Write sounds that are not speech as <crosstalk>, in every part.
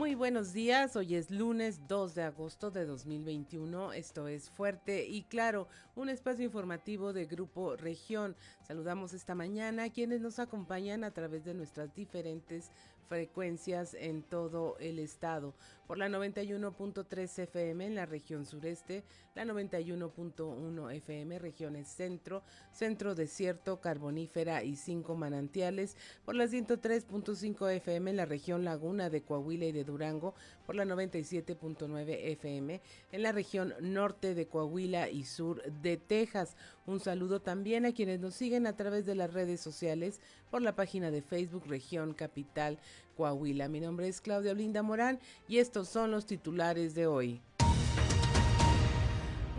Muy buenos días, hoy es lunes 2 de agosto de 2021, esto es Fuerte y Claro, un espacio informativo de Grupo Región. Saludamos esta mañana a quienes nos acompañan a través de nuestras diferentes frecuencias en todo el estado. Por la 91.3 FM en la región sureste, la 91.1 FM regiones centro, centro desierto, carbonífera y cinco manantiales. Por la 103.5 FM en la región laguna de Coahuila y de Durango. Por la 97.9 FM en la región norte de Coahuila y sur de Texas. Un saludo también a quienes nos siguen a través de las redes sociales por la página de Facebook Región Capital Coahuila. Mi nombre es Claudia Olinda Morán y estos son los titulares de hoy.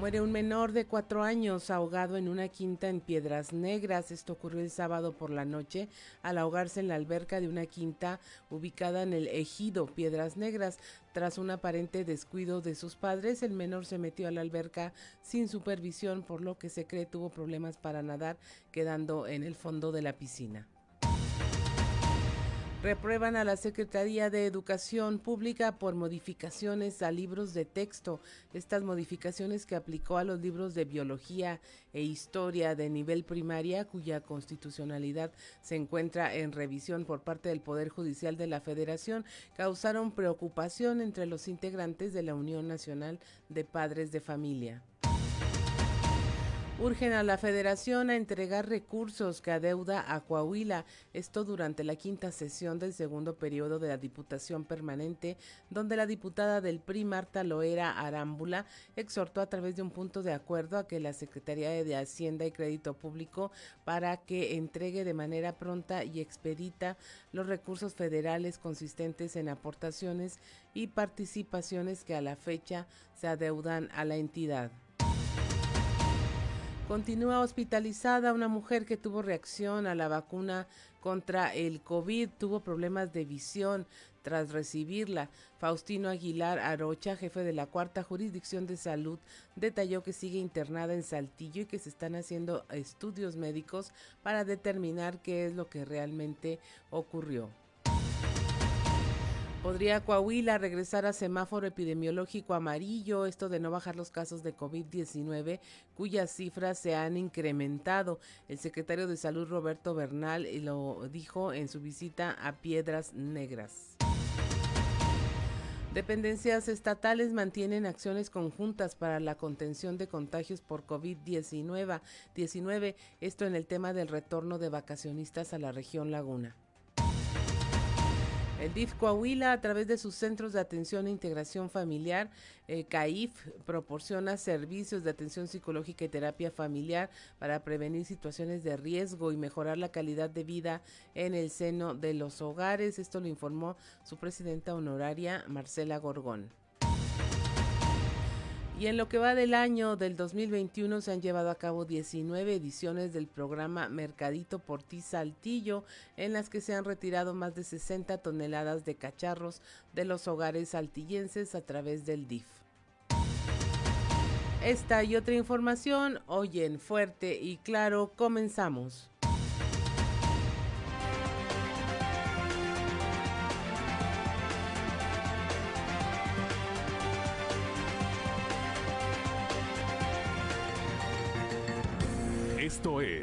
Muere un menor de cuatro años ahogado en una quinta en Piedras Negras. Esto ocurrió el sábado por la noche al ahogarse en la alberca de una quinta ubicada en el ejido Piedras Negras. Tras un aparente descuido de sus padres, el menor se metió a la alberca sin supervisión, por lo que se cree tuvo problemas para nadar, quedando en el fondo de la piscina. Reprueban a la Secretaría de Educación Pública por modificaciones a libros de texto. Estas modificaciones que aplicó a los libros de biología e historia de nivel primaria, cuya constitucionalidad se encuentra en revisión por parte del Poder Judicial de la Federación, causaron preocupación entre los integrantes de la Unión Nacional de Padres de Familia. Urgen a la federación a entregar recursos que adeuda a Coahuila, esto durante la quinta sesión del segundo periodo de la Diputación Permanente, donde la diputada del PRI, Marta Loera Arámbula, exhortó a través de un punto de acuerdo a que la Secretaría de Hacienda y Crédito Público para que entregue de manera pronta y expedita los recursos federales consistentes en aportaciones y participaciones que a la fecha se adeudan a la entidad. Continúa hospitalizada una mujer que tuvo reacción a la vacuna contra el COVID, tuvo problemas de visión tras recibirla. Faustino Aguilar Arocha, jefe de la cuarta jurisdicción de salud, detalló que sigue internada en Saltillo y que se están haciendo estudios médicos para determinar qué es lo que realmente ocurrió. Podría Coahuila regresar a semáforo epidemiológico amarillo, esto de no bajar los casos de COVID-19, cuyas cifras se han incrementado. El secretario de Salud Roberto Bernal lo dijo en su visita a Piedras Negras. Dependencias estatales mantienen acciones conjuntas para la contención de contagios por COVID-19, 19, esto en el tema del retorno de vacacionistas a la región Laguna. El DIF Coahuila, a través de sus centros de atención e integración familiar, eh, CAIF, proporciona servicios de atención psicológica y terapia familiar para prevenir situaciones de riesgo y mejorar la calidad de vida en el seno de los hogares. Esto lo informó su presidenta honoraria, Marcela Gorgón. Y en lo que va del año del 2021 se han llevado a cabo 19 ediciones del programa Mercadito por ti Saltillo, en las que se han retirado más de 60 toneladas de cacharros de los hogares saltillenses a través del DIF. Esta y otra información hoy en Fuerte y Claro comenzamos.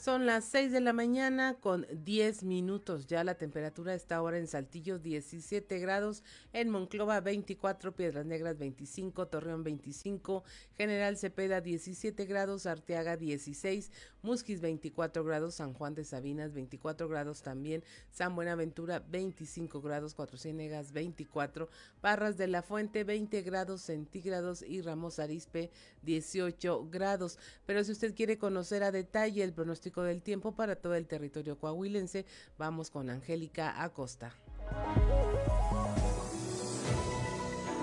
Son las 6 de la mañana con 10 minutos. Ya la temperatura está ahora en Saltillo 17 grados, en Monclova 24, Piedras Negras 25, Torreón 25, General Cepeda 17 grados, Arteaga 16, Musquis 24 grados, San Juan de Sabinas 24 grados también, San Buenaventura 25 grados, Cuatro Ciénegas 24, Parras de la Fuente 20 grados centígrados y Ramos Arispe 18 grados. Pero si usted quiere conocer a detalle el pronóstico del tiempo para todo el territorio coahuilense. Vamos con Angélica Acosta.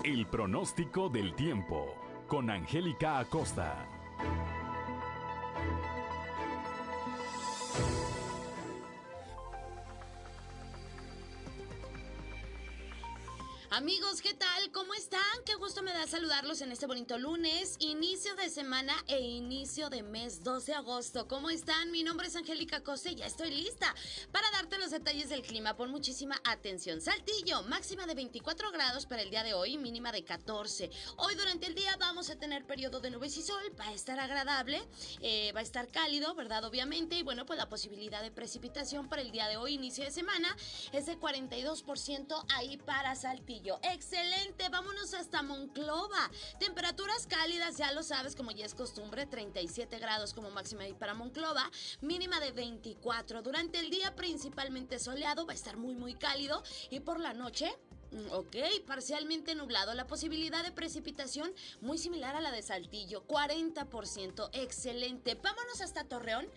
El pronóstico del tiempo con Angélica Acosta. Amigos, ¿qué tal? ¿Cómo están? Qué gusto me da saludarlos en este bonito lunes, inicio de semana e inicio de mes 12 de agosto. ¿Cómo están? Mi nombre es Angélica Cose y ya estoy lista para darte los detalles del clima. Pon muchísima atención. Saltillo, máxima de 24 grados para el día de hoy, mínima de 14. Hoy durante el día vamos a tener periodo de nubes y sol, va a estar agradable, eh, va a estar cálido, ¿verdad? Obviamente, y bueno, pues la posibilidad de precipitación para el día de hoy, inicio de semana, es de 42% ahí para Saltillo. Excelente, vámonos hasta Monclova. Temperaturas cálidas, ya lo sabes, como ya es costumbre, 37 grados como máxima ahí para Monclova, mínima de 24. Durante el día principalmente soleado, va a estar muy muy cálido y por la noche ok, parcialmente nublado. La posibilidad de precipitación muy similar a la de Saltillo, 40%. Excelente. Vámonos hasta Torreón.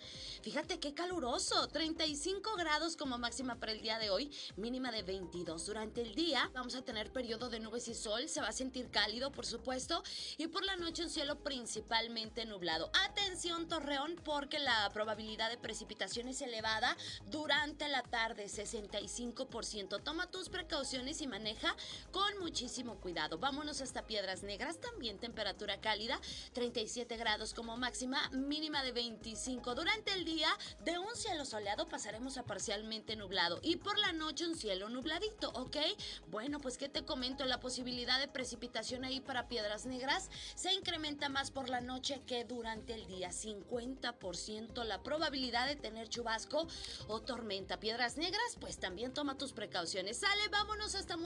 Fíjate qué caluroso, 35 grados como máxima para el día de hoy, mínima de 22. Durante el día vamos a tener periodo de nubes y sol, se va a sentir cálido, por supuesto, y por la noche un cielo principalmente nublado. Atención Torreón, porque la probabilidad de precipitación es elevada durante la tarde, 65%. Toma tus precauciones y con muchísimo cuidado. Vámonos hasta Piedras Negras, también temperatura cálida, 37 grados como máxima, mínima de 25. Durante el día, de un cielo soleado pasaremos a parcialmente nublado y por la noche un cielo nubladito, ¿ok? Bueno, pues que te comento, la posibilidad de precipitación ahí para Piedras Negras se incrementa más por la noche que durante el día, 50% la probabilidad de tener chubasco o tormenta. Piedras Negras, pues también toma tus precauciones. Sale, vámonos hasta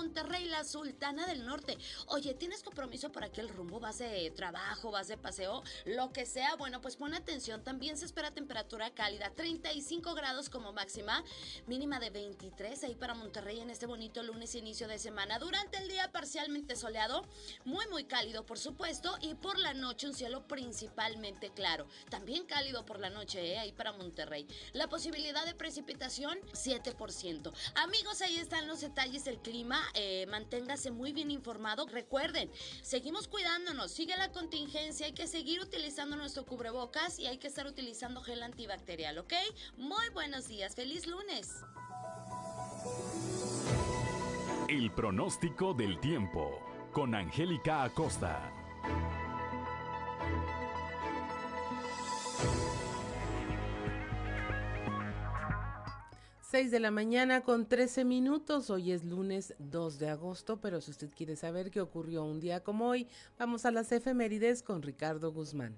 la Sultana del Norte. Oye, ¿tienes compromiso por aquel rumbo? ¿Vas de trabajo? ¿Vas de paseo? Lo que sea, bueno, pues pon atención. También se espera temperatura cálida, 35 grados como máxima, mínima de 23 ahí para Monterrey en este bonito lunes inicio de semana. Durante el día parcialmente soleado, muy muy cálido por supuesto y por la noche un cielo principalmente claro. También cálido por la noche ¿eh? ahí para Monterrey. La posibilidad de precipitación 7%. Amigos, ahí están los detalles del clima. Eh, manténgase muy bien informado. Recuerden, seguimos cuidándonos, sigue la contingencia, hay que seguir utilizando nuestro cubrebocas y hay que estar utilizando gel antibacterial, ¿ok? Muy buenos días, feliz lunes. El pronóstico del tiempo con Angélica Acosta. 6 de la mañana con 13 minutos. Hoy es lunes 2 de agosto, pero si usted quiere saber qué ocurrió un día como hoy, vamos a las efemérides con Ricardo Guzmán.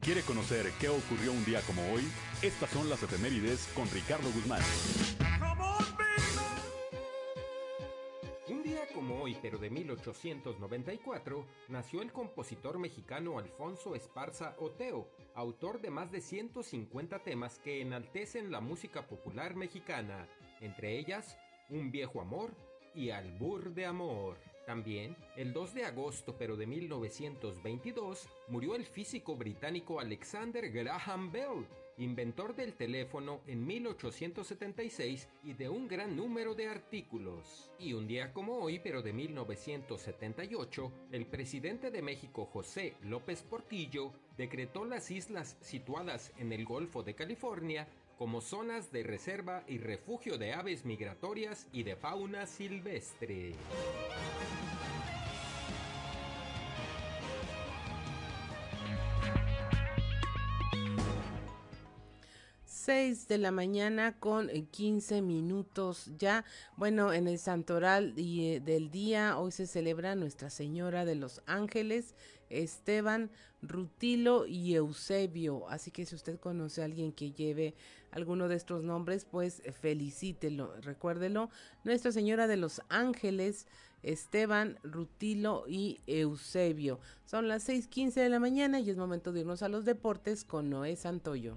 ¿Quiere conocer qué ocurrió un día como hoy? Estas son las efemérides con Ricardo Guzmán. Como hoy, pero de 1894, nació el compositor mexicano Alfonso Esparza Oteo, autor de más de 150 temas que enaltecen la música popular mexicana, entre ellas Un viejo amor y Albur de amor. También, el 2 de agosto pero de 1922, murió el físico británico Alexander Graham Bell, inventor del teléfono en 1876 y de un gran número de artículos. Y un día como hoy, pero de 1978, el presidente de México José López Portillo decretó las islas situadas en el Golfo de California como zonas de reserva y refugio de aves migratorias y de fauna silvestre. 6 de la mañana con 15 minutos ya. Bueno, en el santoral eh, del día hoy se celebra Nuestra Señora de los Ángeles, Esteban, Rutilo y Eusebio. Así que si usted conoce a alguien que lleve alguno de estos nombres, pues felicítelo, recuérdelo. Nuestra Señora de los Ángeles, Esteban, Rutilo y Eusebio. Son las 6:15 de la mañana y es momento de irnos a los deportes con Noé Santoyo.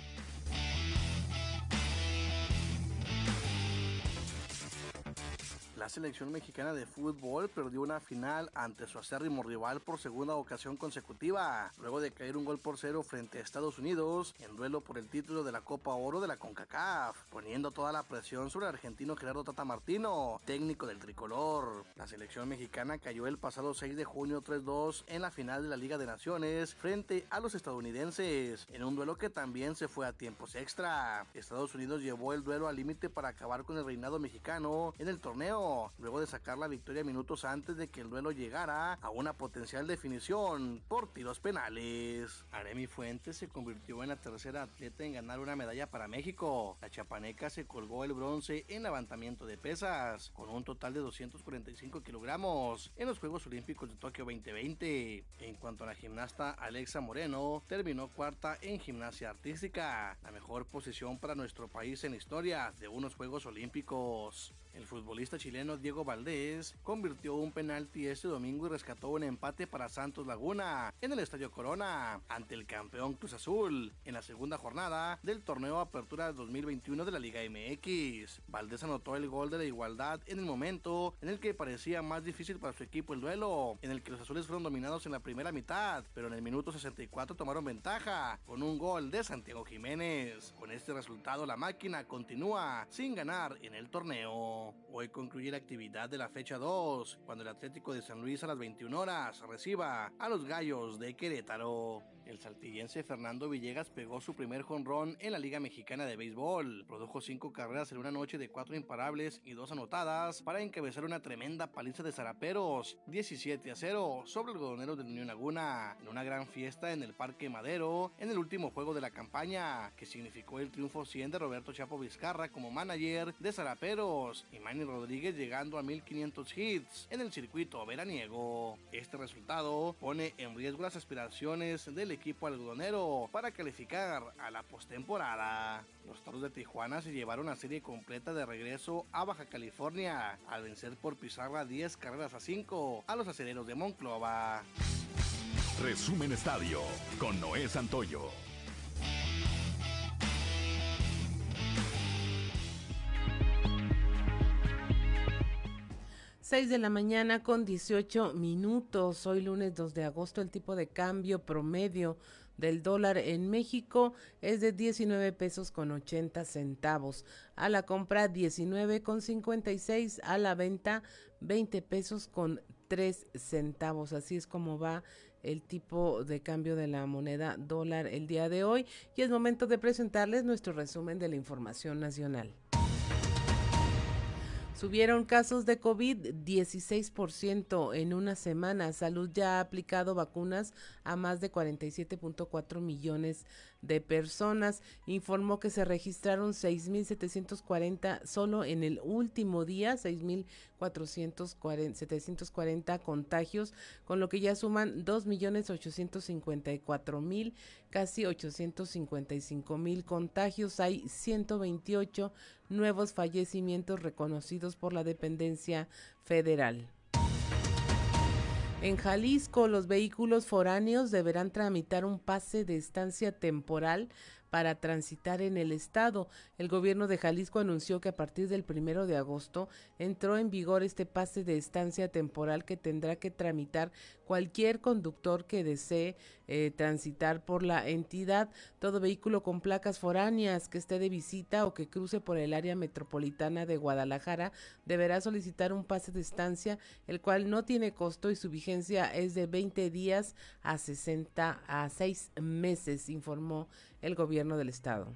Selección mexicana de fútbol perdió una final ante su acérrimo rival por segunda ocasión consecutiva, luego de caer un gol por cero frente a Estados Unidos en duelo por el título de la Copa Oro de la CONCACAF, poniendo toda la presión sobre el argentino Gerardo Tata Martino, técnico del tricolor. La selección mexicana cayó el pasado 6 de junio 3-2 en la final de la Liga de Naciones frente a los estadounidenses, en un duelo que también se fue a tiempos extra. Estados Unidos llevó el duelo al límite para acabar con el reinado mexicano en el torneo, luego de sacar la victoria minutos antes de que el duelo llegara a una potencial definición por tiros penales. Aremi Fuentes se convirtió en la tercera atleta en ganar una medalla para México. La chapaneca se colgó el bronce en levantamiento de pesas, con un total de 245 kilogramos en los Juegos Olímpicos de Tokio 2020. En cuanto a la gimnasta Alexa Moreno, terminó cuarta en gimnasia artística, la mejor posición para nuestro país en historia de unos Juegos Olímpicos. El futbolista chileno Diego Valdés convirtió un penalti este domingo y rescató un empate para Santos Laguna en el Estadio Corona ante el campeón Cruz Azul en la segunda jornada del torneo Apertura 2021 de la Liga MX. Valdés anotó el gol de la igualdad en el momento en el que parecía más difícil para su equipo el duelo, en el que los azules fueron dominados en la primera mitad, pero en el minuto 64 tomaron ventaja con un gol de Santiago Jiménez. Con este resultado la máquina continúa sin ganar en el torneo. Hoy concluye la actividad de la fecha 2, cuando el Atlético de San Luis a las 21 horas reciba a los Gallos de Querétaro. El saltillense Fernando Villegas pegó su primer jonrón en la Liga Mexicana de Béisbol. Produjo cinco carreras en una noche de cuatro imparables y dos anotadas para encabezar una tremenda paliza de zaraperos, 17 a 0 sobre el algodoneros de Unión Laguna, en una gran fiesta en el Parque Madero en el último juego de la campaña, que significó el triunfo 100 de Roberto Chapo Vizcarra como manager de zaraperos y Manny Rodríguez llegando a 1500 hits en el circuito veraniego. Este resultado pone en riesgo las aspiraciones del equipo algodonero para calificar a la postemporada. Los Toros de Tijuana se llevaron una serie completa de regreso a Baja California al vencer por pizarra 10 carreras a 5 a los aceleros de Monclova. Resumen Estadio con Noé Santoyo. 6 de la mañana con 18 minutos. Hoy lunes 2 de agosto el tipo de cambio promedio del dólar en México es de 19 pesos con 80 centavos. A la compra 19 con 56, a la venta 20 pesos con 3 centavos. Así es como va el tipo de cambio de la moneda dólar el día de hoy. Y es momento de presentarles nuestro resumen de la información nacional. Subieron casos de COVID 16% en una semana. Salud ya ha aplicado vacunas a más de 47.4 millones de personas. Informó que se registraron 6.740 solo en el último día, 6.740 contagios, con lo que ya suman 2.854.000, casi 855.000 contagios. Hay 128 nuevos fallecimientos reconocidos por la dependencia federal. En Jalisco, los vehículos foráneos deberán tramitar un pase de estancia temporal para transitar en el estado. El gobierno de Jalisco anunció que a partir del primero de agosto entró en vigor este pase de estancia temporal que tendrá que tramitar cualquier conductor que desee eh, transitar por la entidad. Todo vehículo con placas foráneas que esté de visita o que cruce por el área metropolitana de Guadalajara deberá solicitar un pase de estancia, el cual no tiene costo y su vigencia es de 20 días a 60 a 6 meses, informó el gobierno del estado.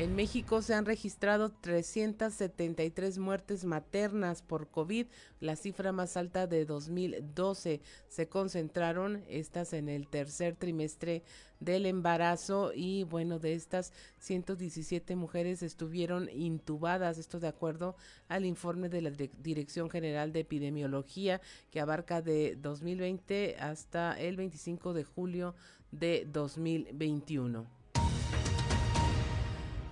En México se han registrado 373 muertes maternas por COVID, la cifra más alta de 2012. Se concentraron estas en el tercer trimestre del embarazo y bueno, de estas 117 mujeres estuvieron intubadas, esto de acuerdo al informe de la Dirección General de Epidemiología que abarca de 2020 hasta el 25 de julio de 2021.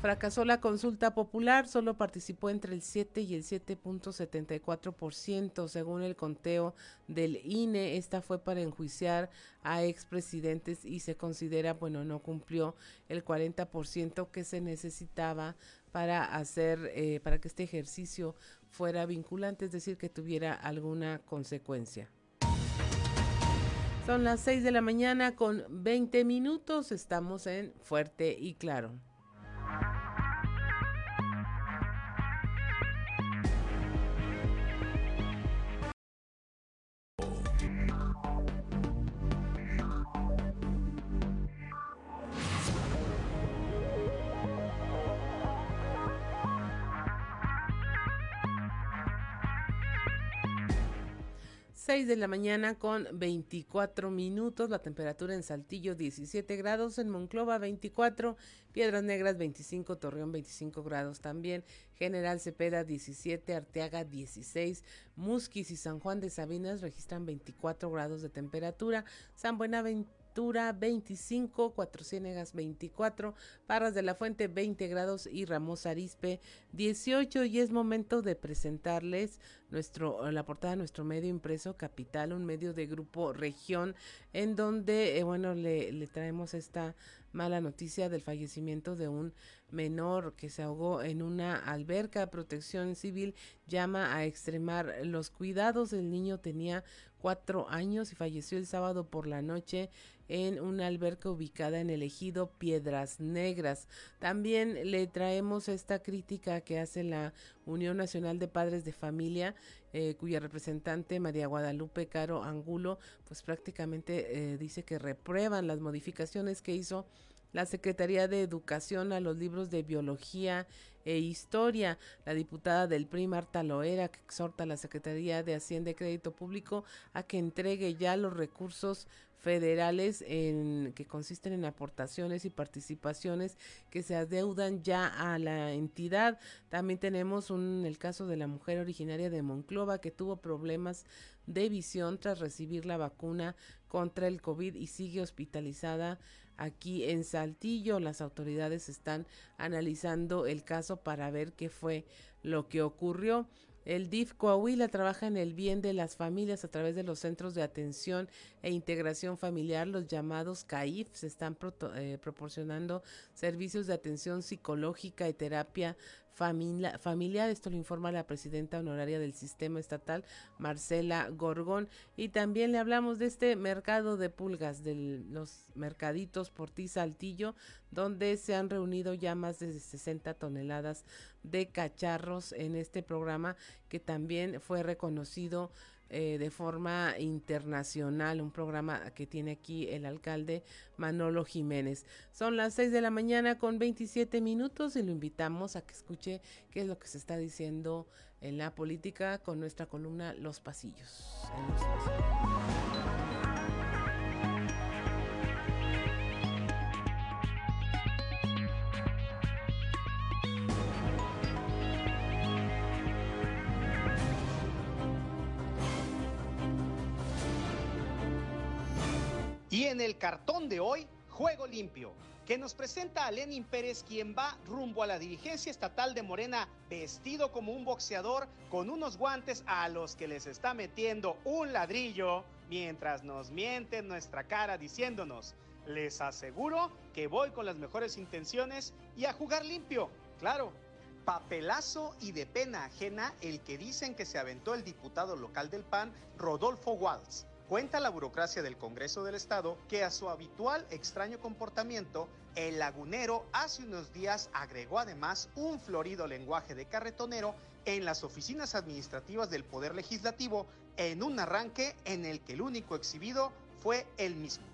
Fracasó la consulta popular, solo participó entre el 7 y el 7.74%, según el conteo del INE. Esta fue para enjuiciar a expresidentes y se considera, bueno, no cumplió el 40% que se necesitaba para hacer, eh, para que este ejercicio fuera vinculante, es decir, que tuviera alguna consecuencia. Son las 6 de la mañana con 20 minutos, estamos en Fuerte y Claro. 6 de la mañana con 24 minutos, la temperatura en Saltillo 17 grados, en Monclova 24, Piedras Negras 25, Torreón 25 grados también, General Cepeda 17, Arteaga 16, Musquis y San Juan de Sabinas registran 24 grados de temperatura, San Buenaventura 25, Cuatro Ciénegas 24, Parras de la Fuente 20 grados y Ramos Arispe 18 y es momento de presentarles nuestro la portada de nuestro medio impreso Capital, un medio de grupo Región en donde eh, bueno le, le traemos esta mala noticia del fallecimiento de un menor que se ahogó en una alberca. Protección Civil llama a extremar los cuidados. El niño tenía cuatro años y falleció el sábado por la noche en una alberca ubicada en el ejido Piedras Negras. También le traemos esta crítica que hace la Unión Nacional de Padres de Familia, eh, cuya representante María Guadalupe Caro Angulo, pues prácticamente eh, dice que reprueban las modificaciones que hizo la Secretaría de Educación a los libros de biología e historia. La diputada del PRI, Marta Loera, que exhorta a la Secretaría de Hacienda y Crédito Público a que entregue ya los recursos federales en, que consisten en aportaciones y participaciones que se adeudan ya a la entidad. También tenemos un, el caso de la mujer originaria de Monclova que tuvo problemas de visión tras recibir la vacuna contra el COVID y sigue hospitalizada aquí en Saltillo. Las autoridades están analizando el caso para ver qué fue lo que ocurrió. El DIF Coahuila trabaja en el bien de las familias a través de los centros de atención e integración familiar, los llamados CAIF. Se están eh, proporcionando servicios de atención psicológica y terapia familiar. Esto lo informa la presidenta honoraria del sistema estatal, Marcela Gorgón. Y también le hablamos de este mercado de pulgas, de los mercaditos por ti Saltillo, donde se han reunido ya más de 60 toneladas de cacharros en este programa que también fue reconocido eh, de forma internacional, un programa que tiene aquí el alcalde Manolo Jiménez. Son las 6 de la mañana con 27 minutos y lo invitamos a que escuche qué es lo que se está diciendo en la política con nuestra columna Los Pasillos. los pasillos. En el cartón de hoy, Juego Limpio, que nos presenta a Lenin Pérez, quien va rumbo a la dirigencia estatal de Morena, vestido como un boxeador, con unos guantes a los que les está metiendo un ladrillo, mientras nos miente nuestra cara diciéndonos, les aseguro que voy con las mejores intenciones y a jugar limpio, claro. Papelazo y de pena ajena el que dicen que se aventó el diputado local del PAN, Rodolfo Waltz Cuenta la burocracia del Congreso del Estado que a su habitual extraño comportamiento, el lagunero hace unos días agregó además un florido lenguaje de carretonero en las oficinas administrativas del Poder Legislativo en un arranque en el que el único exhibido fue él mismo.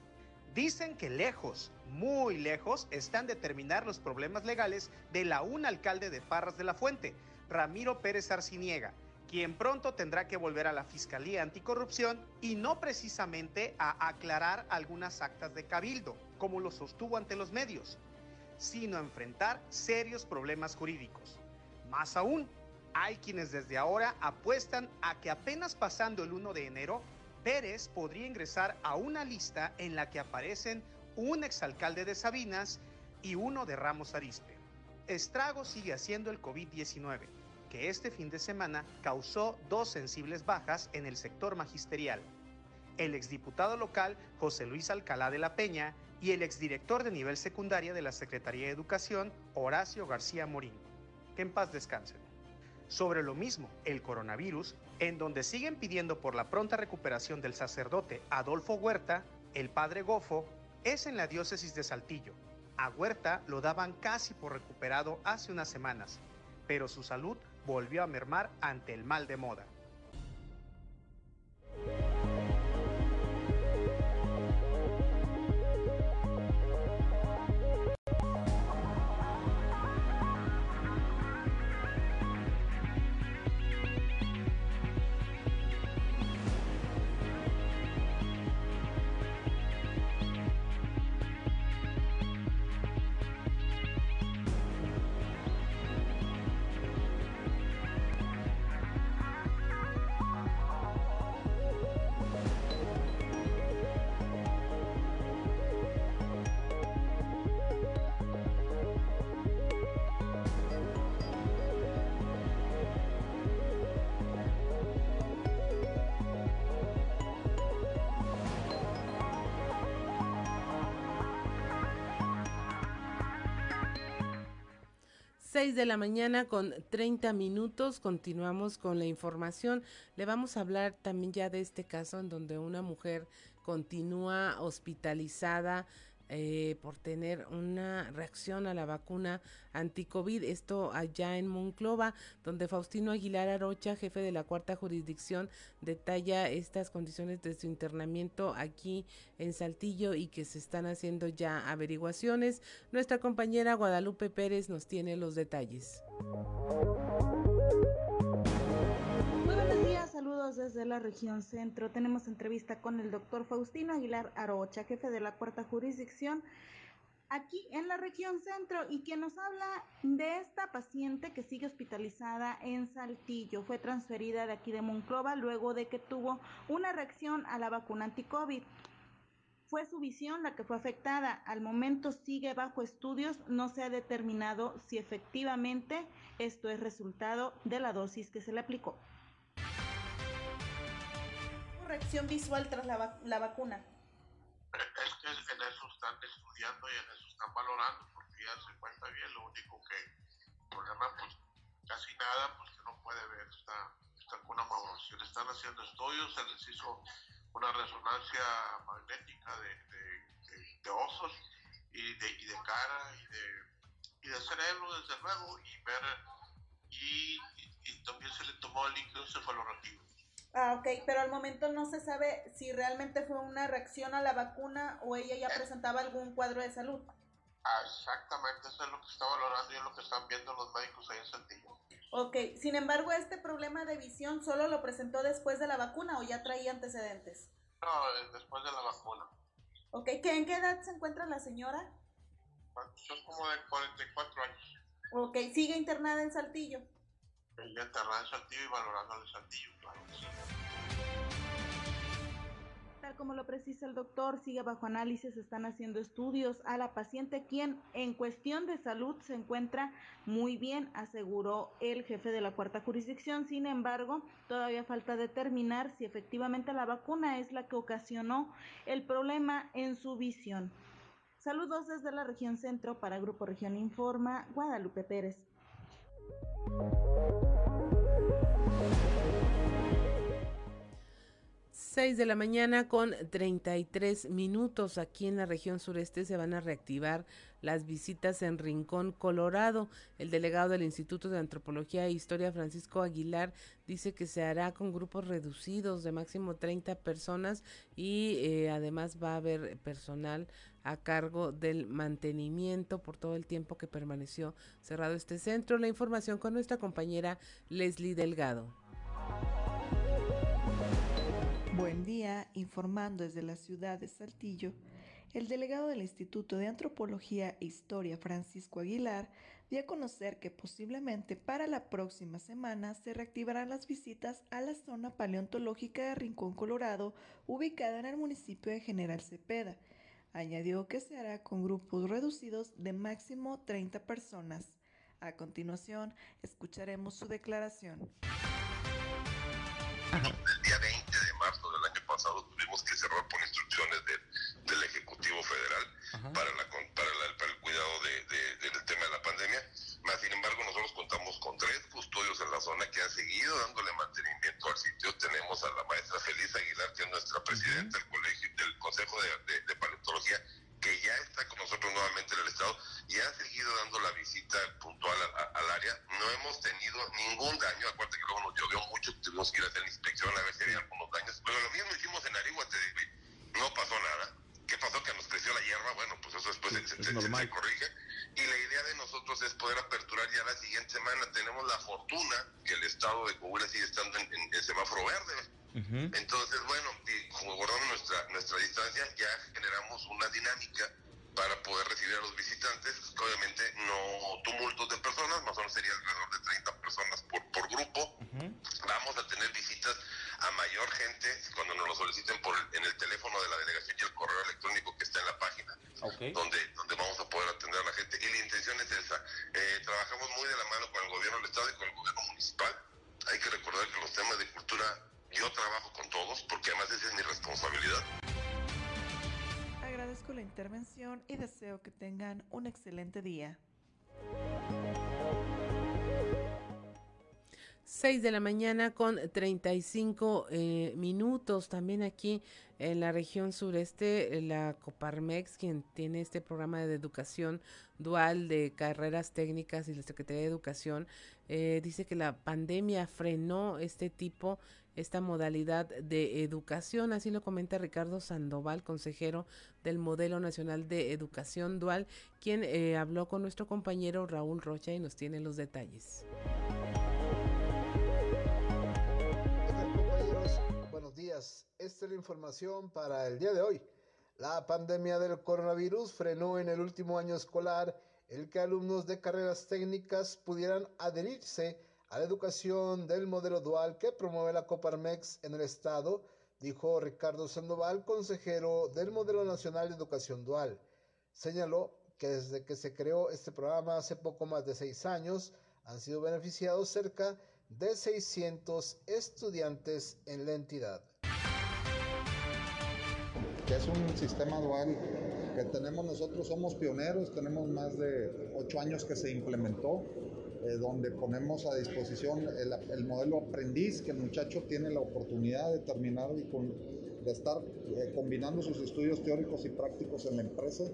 Dicen que lejos, muy lejos, están de terminar los problemas legales de la un alcalde de Parras de la Fuente, Ramiro Pérez Arciniega, quien pronto tendrá que volver a la Fiscalía Anticorrupción y no precisamente a aclarar algunas actas de cabildo, como lo sostuvo ante los medios, sino a enfrentar serios problemas jurídicos. Más aún, hay quienes desde ahora apuestan a que apenas pasando el 1 de enero, Pérez podría ingresar a una lista en la que aparecen un exalcalde de Sabinas y uno de Ramos Arispe. Estrago sigue haciendo el COVID-19 que este fin de semana causó dos sensibles bajas en el sector magisterial. El exdiputado local José Luis Alcalá de la Peña y el exdirector de nivel secundaria de la Secretaría de Educación, Horacio García Morín. Que en paz descansen. sobre lo mismo, el coronavirus, en donde siguen pidiendo por la pronta recuperación del sacerdote Adolfo Huerta, el padre Gofo, es en la diócesis de Saltillo. A Huerta lo daban casi por recuperado hace unas semanas, pero su salud volvió a mermar ante el mal de moda. 6 de la mañana con 30 minutos. Continuamos con la información. Le vamos a hablar también ya de este caso en donde una mujer continúa hospitalizada eh, por tener una reacción a la vacuna anti-COVID. Esto allá en Monclova, donde Faustino Aguilar Arocha, jefe de la cuarta jurisdicción, detalla estas condiciones de su internamiento aquí en Saltillo y que se están haciendo ya averiguaciones. Nuestra compañera Guadalupe Pérez nos tiene los detalles. Desde la región centro. Tenemos entrevista con el doctor Faustino Aguilar Arocha, jefe de la cuarta jurisdicción aquí en la región centro y quien nos habla de esta paciente que sigue hospitalizada en Saltillo. Fue transferida de aquí de Monclova luego de que tuvo una reacción a la vacuna anti-COVID. Fue su visión la que fue afectada. Al momento sigue bajo estudios. No se ha determinado si efectivamente esto es resultado de la dosis que se le aplicó reacción visual tras la, la vacuna? Es que en eso están estudiando y en eso están valorando, porque ya se cuenta bien, lo único que el problema, pues casi nada, pues que no puede ver, está, está con una malformación. Están haciendo estudios, se les hizo una resonancia magnética de, de, de, ojos y de, y de cara y de, y de cerebro, desde luego, y ver, y, y, y también se le tomó el líquido cefalorraquídeo. Ah, ok, pero al momento no se sabe si realmente fue una reacción a la vacuna o ella ya presentaba algún cuadro de salud. Ah, exactamente, eso es lo que está valorando y es lo que están viendo los médicos ahí en Santillo. Ok, sin embargo, ¿este problema de visión solo lo presentó después de la vacuna o ya traía antecedentes? No, después de la vacuna. Ok, ¿qué, ¿en qué edad se encuentra la señora? Son como de 44 años. Ok, ¿sigue internada en Saltillo? Ella internada en Saltillo y valorando el Saltillo, claro Tal como lo precisa el doctor, sigue bajo análisis, están haciendo estudios a la paciente, quien en cuestión de salud se encuentra muy bien, aseguró el jefe de la cuarta jurisdicción. Sin embargo, todavía falta determinar si efectivamente la vacuna es la que ocasionó el problema en su visión. Saludos desde la región centro para Grupo Región Informa, Guadalupe Pérez. 6 de la mañana con 33 minutos. Aquí en la región sureste se van a reactivar las visitas en Rincón, Colorado. El delegado del Instituto de Antropología e Historia, Francisco Aguilar, dice que se hará con grupos reducidos de máximo 30 personas y eh, además va a haber personal a cargo del mantenimiento por todo el tiempo que permaneció cerrado este centro. La información con nuestra compañera Leslie Delgado. Buen día, informando desde la ciudad de Saltillo, el delegado del Instituto de Antropología e Historia, Francisco Aguilar, dio a conocer que posiblemente para la próxima semana se reactivarán las visitas a la zona paleontológica de Rincón Colorado, ubicada en el municipio de General Cepeda. Añadió que se hará con grupos reducidos de máximo 30 personas. A continuación, escucharemos su declaración. Zona seguido dándole mantenimiento al sitio. Tenemos a la maestra Feliz Aguilar, que es nuestra presidenta del colegio, del Consejo de, de, Paleontología, que ya está con nosotros nuevamente en el Estado y ha seguido dando la visita puntual al área. No hemos tenido ningún daño. Acuérdate que luego nos llovió mucho, tuvimos que ir a hacer la inspección a ver si había algunos daños. Pero lo mismo hicimos en Arigua, no pasó nada. ¿Qué pasó? Que nos creció la hierba. Bueno, pues eso después se, se corrige y la idea de nosotros es poder aperturar ya la siguiente semana. Tenemos la fortuna que el estado de Coahuila sigue estando en, el semáforo verde. Entonces, bueno, y guardando nuestra, nuestra distancia, ya generamos una dinámica para poder recibir a los visitantes. Obviamente no tumultos de personas, más o menos sería alrededor de 30 personas por, por grupo. Vamos a tener visitas a mayor gente cuando nos lo soliciten por en el teléfono de la delegación y el correo electrónico que está en la página, donde, donde vamos a poder atender a la gente. Y la intención es esa. Eh, trabajamos muy de la mano con el gobierno del Estado y con el gobierno municipal. Hay que recordar que los temas de cultura yo trabajo con todos porque además esa es mi responsabilidad. Agradezco la intervención y deseo que tengan un excelente día. 6 de la mañana con 35 eh, minutos. También aquí en la región sureste, la Coparmex, quien tiene este programa de educación dual de carreras técnicas y la Secretaría de Educación, eh, dice que la pandemia frenó este tipo, esta modalidad de educación. Así lo comenta Ricardo Sandoval, consejero del Modelo Nacional de Educación Dual, quien eh, habló con nuestro compañero Raúl Rocha y nos tiene los detalles. Esta es la información para el día de hoy. La pandemia del coronavirus frenó en el último año escolar el que alumnos de carreras técnicas pudieran adherirse a la educación del modelo dual que promueve la Coparmex en el estado, dijo Ricardo Sandoval, consejero del Modelo Nacional de Educación Dual. Señaló que desde que se creó este programa hace poco más de seis años, han sido beneficiados cerca de 600 estudiantes en la entidad. Que es un sistema dual que tenemos nosotros, somos pioneros, tenemos más de ocho años que se implementó, eh, donde ponemos a disposición el, modelo aprendiz, que el muchacho tiene la oportunidad de terminar y de estar eh, combinando sus estudios teóricos y prácticos en la empresa,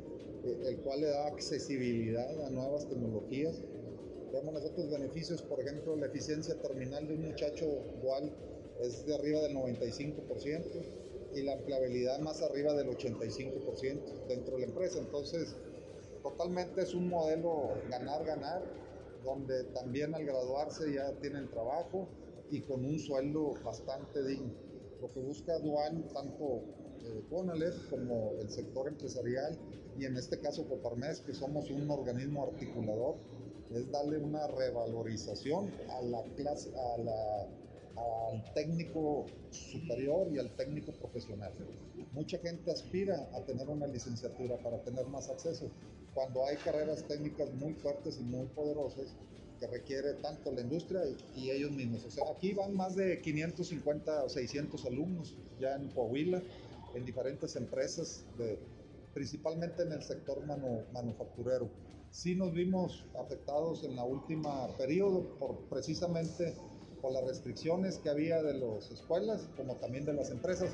eh, el cual le da accesibilidad a nuevas tecnologías. Vemos nosotros beneficios, por ejemplo, la eficiencia terminal de un muchacho dual es de arriba del 95% y la empleabilidad más arriba del 85% dentro de la empresa. Entonces, totalmente es un modelo ganar-ganar, donde también al graduarse ya tienen trabajo y con un sueldo bastante digno. Lo que busca Dual, tanto eh, como el sector empresarial y en este caso Coparmes, que somos un organismo articulador, es darle una revalorización a la clase, a la, al técnico superior y al técnico profesional. Mucha gente aspira a tener una licenciatura para tener más acceso, cuando hay carreras técnicas muy fuertes y muy poderosas que requiere tanto la industria y, ellos mismos. O sea, aquí van más de 550 o 600 alumnos ya en Coahuila, en diferentes empresas, principalmente en el sector manufacturero sí nos vimos afectados en la última periodo por precisamente por las restricciones que había de las escuelas como también de las empresas.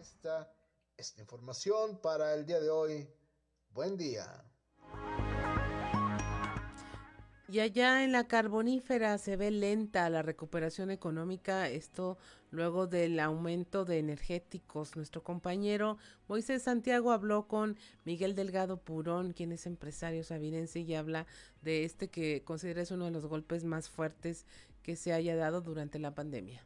Esta es la información para el día de hoy. Buen día. Y allá en la carbonífera se ve lenta la recuperación económica, esto luego del aumento de energéticos. Nuestro compañero Moisés Santiago habló con Miguel Delgado Purón, quien es empresario sabinense y habla de este que considera es uno de los golpes más fuertes que se haya dado durante la pandemia.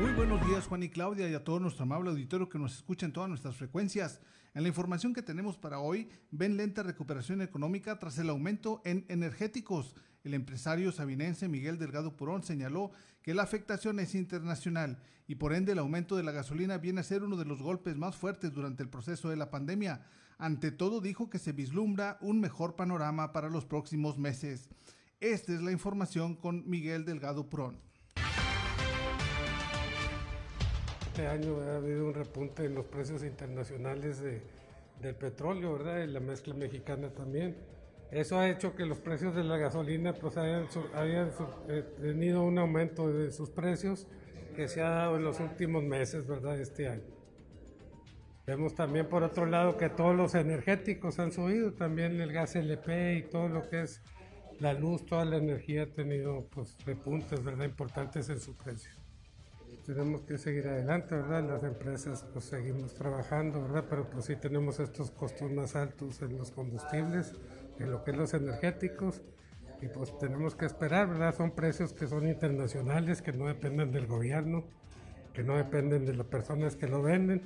Muy buenos días Juan y Claudia y a todo nuestro amable auditorio que nos escucha en todas nuestras frecuencias. En la información que tenemos para hoy, ven lenta recuperación económica tras el aumento en energéticos. El empresario sabinense Miguel Delgado Purón señaló que la afectación es internacional y por ende el aumento de la gasolina viene a ser uno de los golpes más fuertes durante el proceso de la pandemia. Ante todo dijo que se vislumbra un mejor panorama para los próximos meses. Esta es la información con Miguel Delgado Purón. Este año ha habido un repunte en los precios internacionales de, del petróleo, ¿verdad? Y la mezcla mexicana también. Eso ha hecho que los precios de la gasolina pues hayan, eh, tenido un aumento de sus precios que se ha dado en los últimos meses, ¿verdad? Este año. Vemos también por otro lado que todos los energéticos han subido, también el gas LP y todo lo que es la luz, toda la energía ha tenido pues repuntes, ¿verdad? Importantes en su precio. Tenemos que seguir adelante, ¿verdad? Las empresas pues seguimos trabajando, ¿verdad? Pero pues sí tenemos estos costos más altos en los combustibles en lo que es los energéticos y pues tenemos que esperar, ¿verdad? Son precios que son internacionales, que no dependen del gobierno, que no dependen de las personas que lo venden.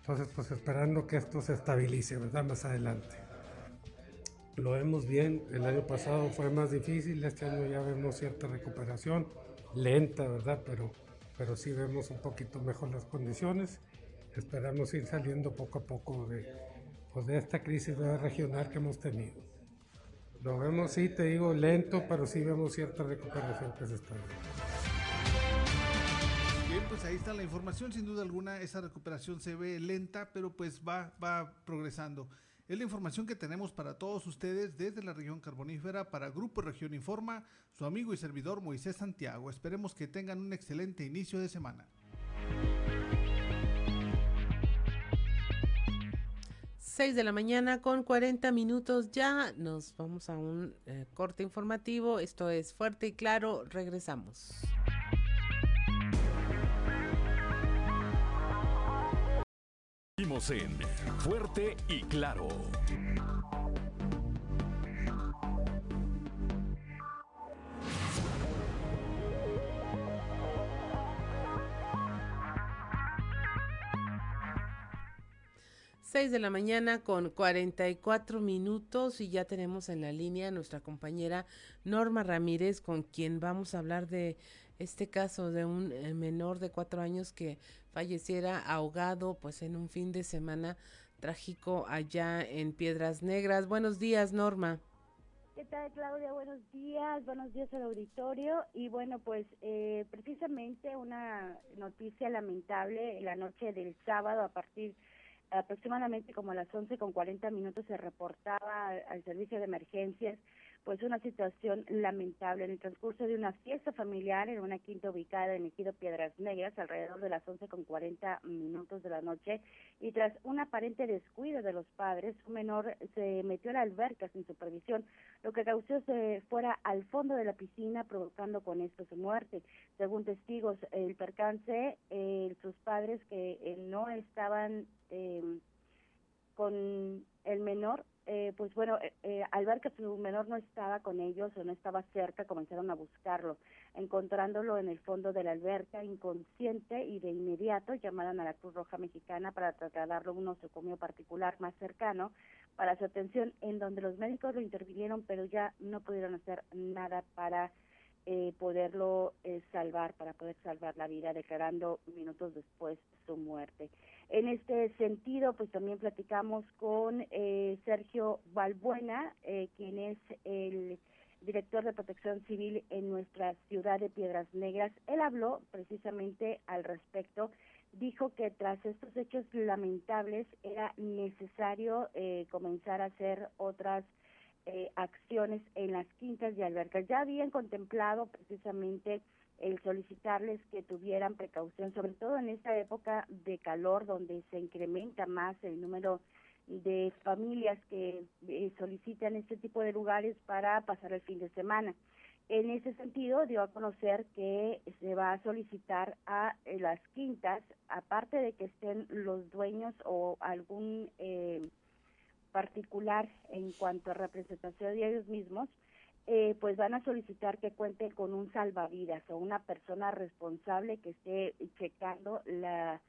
Entonces, pues esperando que esto se estabilice, ¿verdad? Más adelante. Lo vemos bien, el año pasado fue más difícil, este año ya vemos cierta recuperación, lenta, ¿verdad? Pero, pero sí vemos un poquito mejor las condiciones. Esperamos ir saliendo poco a poco de, pues, de esta crisis regional que hemos tenido. Lo vemos, sí, te digo, lento, pero sí vemos cierta recuperación que se está dando. Bien, pues ahí está la información, sin duda alguna, esa recuperación se ve lenta, pero pues va, va progresando. Es la información que tenemos para todos ustedes desde la región carbonífera para Grupo Región Informa, su amigo y servidor Moisés Santiago. Esperemos que tengan un excelente inicio de semana. 6 de la mañana con 40 minutos ya. Nos vamos a un eh, corte informativo. Esto es fuerte y claro. Regresamos. Seguimos en Fuerte y Claro. 6 de la mañana con 44 minutos y ya tenemos en la línea a nuestra compañera Norma Ramírez con quien vamos a hablar de este caso de un eh, menor de cuatro años que falleciera ahogado pues en un fin de semana trágico allá en Piedras Negras. Buenos días Norma. ¿Qué tal, Claudia? Buenos días, buenos días al auditorio. Y bueno, pues eh, precisamente una noticia lamentable la noche del sábado a partir aproximadamente como a las 11 con 40 minutos se reportaba al servicio de emergencias pues una situación lamentable. En el transcurso de una fiesta familiar en una quinta ubicada en Ejido Piedras Negras alrededor de las 11 con 40 minutos de la noche y tras un aparente descuido de los padres un menor se metió a la alberca sin supervisión lo que causó se fuera al fondo de la piscina provocando con esto su muerte. Según testigos el percance eh, sus padres que eh, no estaban eh, con el menor, eh, pues bueno, eh, eh, al ver que su menor no estaba con ellos o no estaba cerca, comenzaron a buscarlo, encontrándolo en el fondo de la alberca, inconsciente, y de inmediato llamaron a la Cruz Roja Mexicana para trasladarlo a un nosocomio particular más cercano para su atención, en donde los médicos lo intervinieron, pero ya no pudieron hacer nada para eh, poderlo eh, salvar, para poder salvar la vida, declarando minutos después su muerte. En este sentido, pues también platicamos con eh, Sergio Balbuena, quien es el director de protección civil en nuestra ciudad de Piedras Negras. Él habló precisamente al respecto dijo que tras estos hechos lamentables era necesario comenzar a hacer otras eh, acciones en las quintas y albercas. Ya habían contemplado precisamente el solicitarles que tuvieran precaución, sobre todo en esta época de calor donde se incrementa más el número de familias que eh, solicitan este tipo de lugares para pasar el fin de semana. En ese sentido, dio a conocer que se va a solicitar a eh, las quintas, aparte de que estén los dueños o algún eh, particular en cuanto a representación de ellos mismos, eh, pues van a solicitar que cuente con un salvavidas o una persona responsable que esté checando la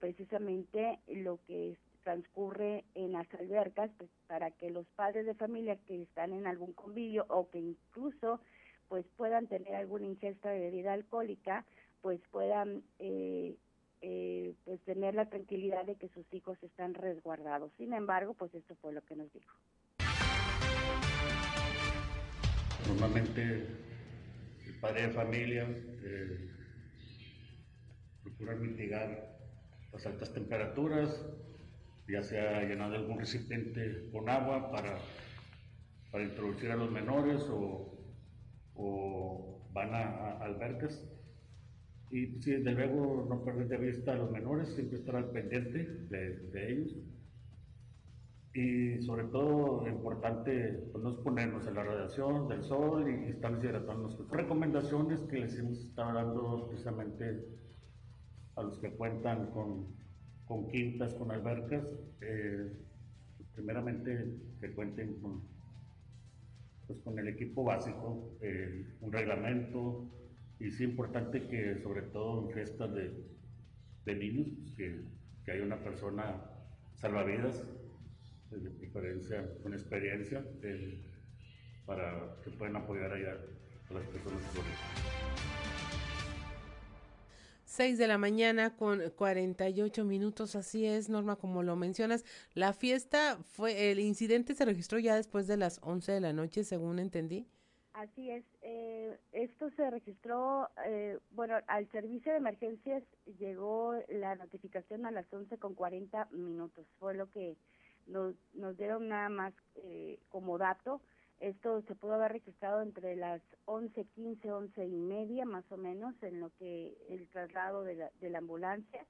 precisamente lo que transcurre en las albercas pues, para que los padres de familia que están en algún convivio o que incluso pues puedan tener alguna ingesta de bebida alcohólica pues puedan eh, eh, pues tener la tranquilidad de que sus hijos están resguardados. Sin embargo, pues esto fue lo que nos dijo. Normalmente el padre de familia eh, procura mitigar las altas temperaturas, ya sea llenando algún recipiente con agua para para introducir a los menores o, van a, albercas. Y sí, desde luego no perder de vista a los menores, siempre estar al pendiente de, ellos. Y sobre todo, importante pues, no exponernos a la radiación del sol y estarnos hidratando. Recomendaciones que les hemos estado dando precisamente a los que cuentan con, con quintas, con albercas, eh, primeramente que cuenten con, pues, con el equipo básico, eh, un reglamento, y es importante que sobre todo en fiestas de, de niños, pues, que, que haya una persona salvavidas, de preferencia con experiencia, eh, para que puedan apoyar a las personas que 6 de la mañana con 48 minutos, así es, Norma, como lo mencionas. La fiesta fue, el incidente se registró ya después de las 11 de la noche, según entendí. Así es, eh, esto se registró, eh, bueno, al servicio de emergencias llegó la notificación a las 11 con 40 minutos, fue lo que nos, nos dieron nada más eh, como dato esto se pudo haber registrado entre las 11.15, 11 y media más o menos en lo que el traslado de la, de la ambulancia.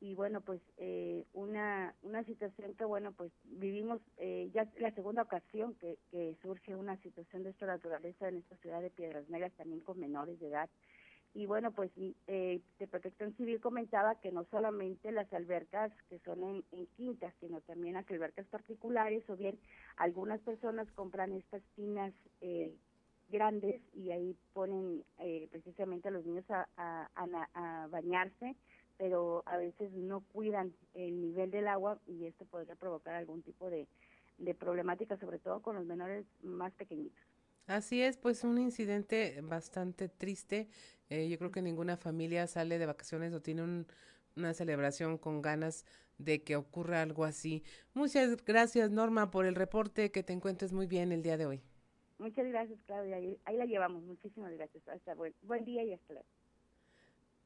Y bueno pues eh, una una situación que bueno pues vivimos eh, ya la segunda ocasión que, que surge una situación de esta naturaleza en esta ciudad de Piedras Negras también con menores de edad y bueno, pues eh, de Protección Civil comentaba que no solamente las albercas que son en, quintas, sino también las albercas particulares o bien algunas personas compran estas tinas eh, grandes y ahí ponen eh, precisamente a los niños a, bañarse, pero a veces no cuidan el nivel del agua y esto podría provocar algún tipo de problemática, sobre todo con los menores más pequeñitos. Así es, pues un incidente bastante triste. Eh, yo creo que ninguna familia sale de vacaciones o tiene una celebración con ganas de que ocurra algo así. Muchas gracias, Norma, por el reporte. Que te encuentres muy bien el día de hoy. Muchas gracias, Claudia. Ahí, la llevamos. Muchísimas gracias. Hasta buen día y hasta luego.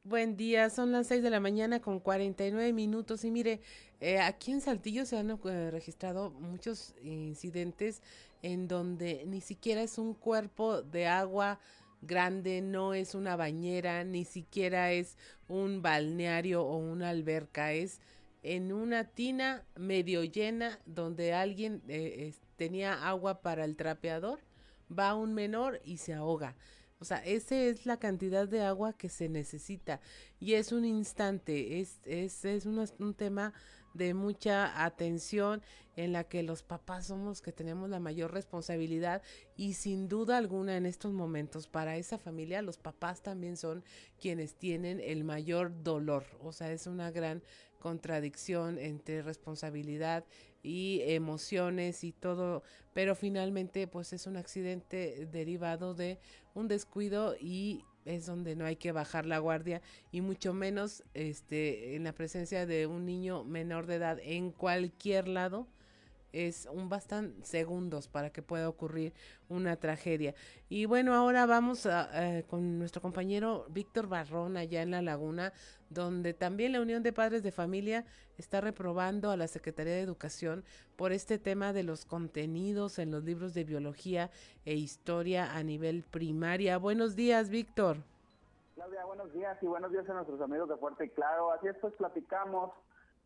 Buen día, son las 6 de la mañana con 49 minutos y mire, eh, aquí en Saltillo se han eh, registrado muchos incidentes en donde ni siquiera es un cuerpo de agua grande, no es una bañera, ni siquiera es un balneario o una alberca, es en una tina medio llena donde alguien eh, tenía agua para el trapeador, va un menor y se ahoga. O sea, esa es la cantidad de agua que se necesita y es un instante, es, es, es un tema de mucha atención en la que los papás somos que tenemos la mayor responsabilidad y sin duda alguna en estos momentos para esa familia los papás también son quienes tienen el mayor dolor. O sea, es una gran contradicción entre responsabilidad y emociones y todo, pero finalmente pues es un accidente derivado de un descuido y es donde no hay que bajar la guardia y mucho menos este en la presencia de un niño menor de edad en cualquier lado es un bastante segundos para que pueda ocurrir una tragedia. Y bueno, ahora vamos a, con nuestro compañero Víctor Barrón allá en La Laguna, donde también la Unión de Padres de Familia está reprobando a la Secretaría de Educación por este tema de los contenidos en los libros de biología e historia a nivel primaria. Buenos días, Víctor. Claudia, buenos días y buenos días a nuestros amigos de Fuerte Claro. Así es, pues platicamos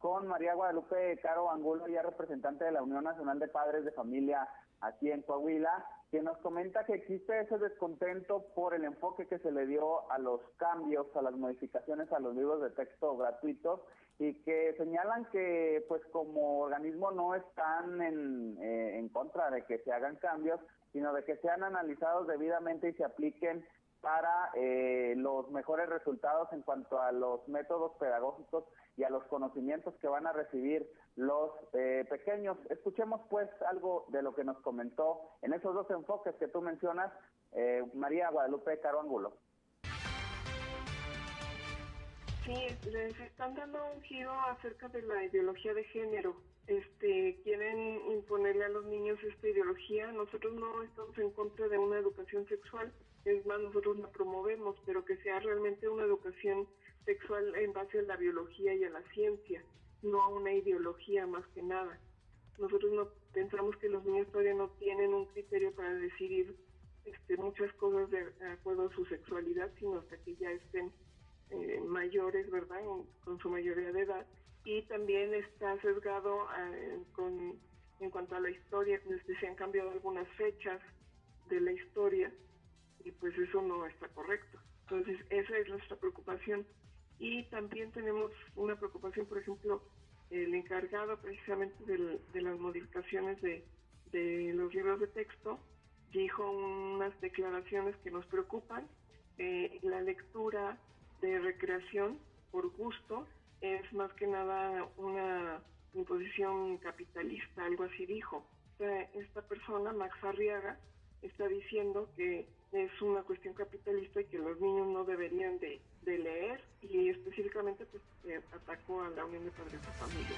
con María Guadalupe Caro Angulo, ya representante de la Unión Nacional de Padres de Familia aquí en Coahuila, que nos comenta que existe ese descontento por el enfoque que se le dio a los cambios, a las modificaciones a los libros de texto gratuitos y que señalan que pues como organismo no están en, eh, en contra de que se hagan cambios, sino de que sean analizados debidamente y se apliquen para eh, los mejores resultados en cuanto a los métodos pedagógicos y a los conocimientos que van a recibir los eh, pequeños. Escuchemos pues algo de lo que nos comentó en esos dos enfoques que tú mencionas, eh, María Guadalupe Caro Angulo. Sí, les están dando un giro acerca de la ideología de género. Este, quieren imponerle a los niños esta ideología. Nosotros no estamos en contra de una educación sexual, es más, nosotros la promovemos, pero que sea realmente una educación sexual en base a la biología y a la ciencia, no a una ideología más que nada. nosotros no pensamos que los niños todavía no tienen un criterio para decidir este, muchas cosas de, acuerdo a su sexualidad, sino hasta que ya estén eh, mayores, ¿verdad? con su mayoría de edad. Y también está sesgado eh, con, en cuanto a la historia, desde se han cambiado algunas fechas de la historia y pues eso no está correcto. Entonces, esa es nuestra preocupación. Y también tenemos una preocupación, por ejemplo, el encargado precisamente de las modificaciones de, los libros de texto dijo unas declaraciones que nos preocupan. Eh, la lectura de recreación por gusto es más que nada una imposición capitalista, algo así dijo. Esta persona, Max Arriaga, está diciendo que es una cuestión capitalista y que los niños no deberían de, leer y específicamente pues atacó a la Unión de Padres de Familia.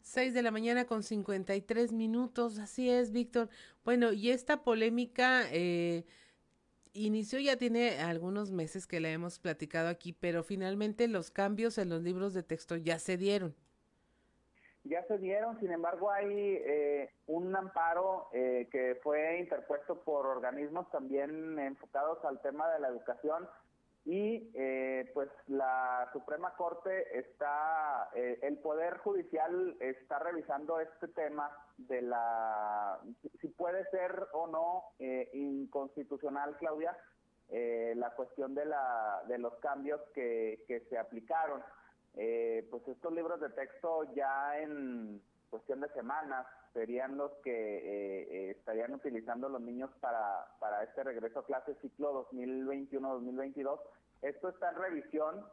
6 de la mañana con 53 minutos, así es, Víctor. Bueno, y esta polémica eh, inició ya tiene algunos meses que la hemos platicado aquí, pero finalmente los cambios en los libros de texto ya se dieron ya se dieron, sin embargo hay eh, un amparo eh, que fue interpuesto por organismos también enfocados al tema de la educación y eh, pues la Suprema Corte está, el Poder Judicial está revisando este tema de la, si puede ser o no inconstitucional, Claudia, la cuestión de, la, de los cambios que, que se aplicaron. Eh, pues estos libros de texto ya en cuestión de semanas serían los que eh, eh, estarían utilizando los niños para, para este regreso a clase ciclo 2021-2022. Esto está en revisión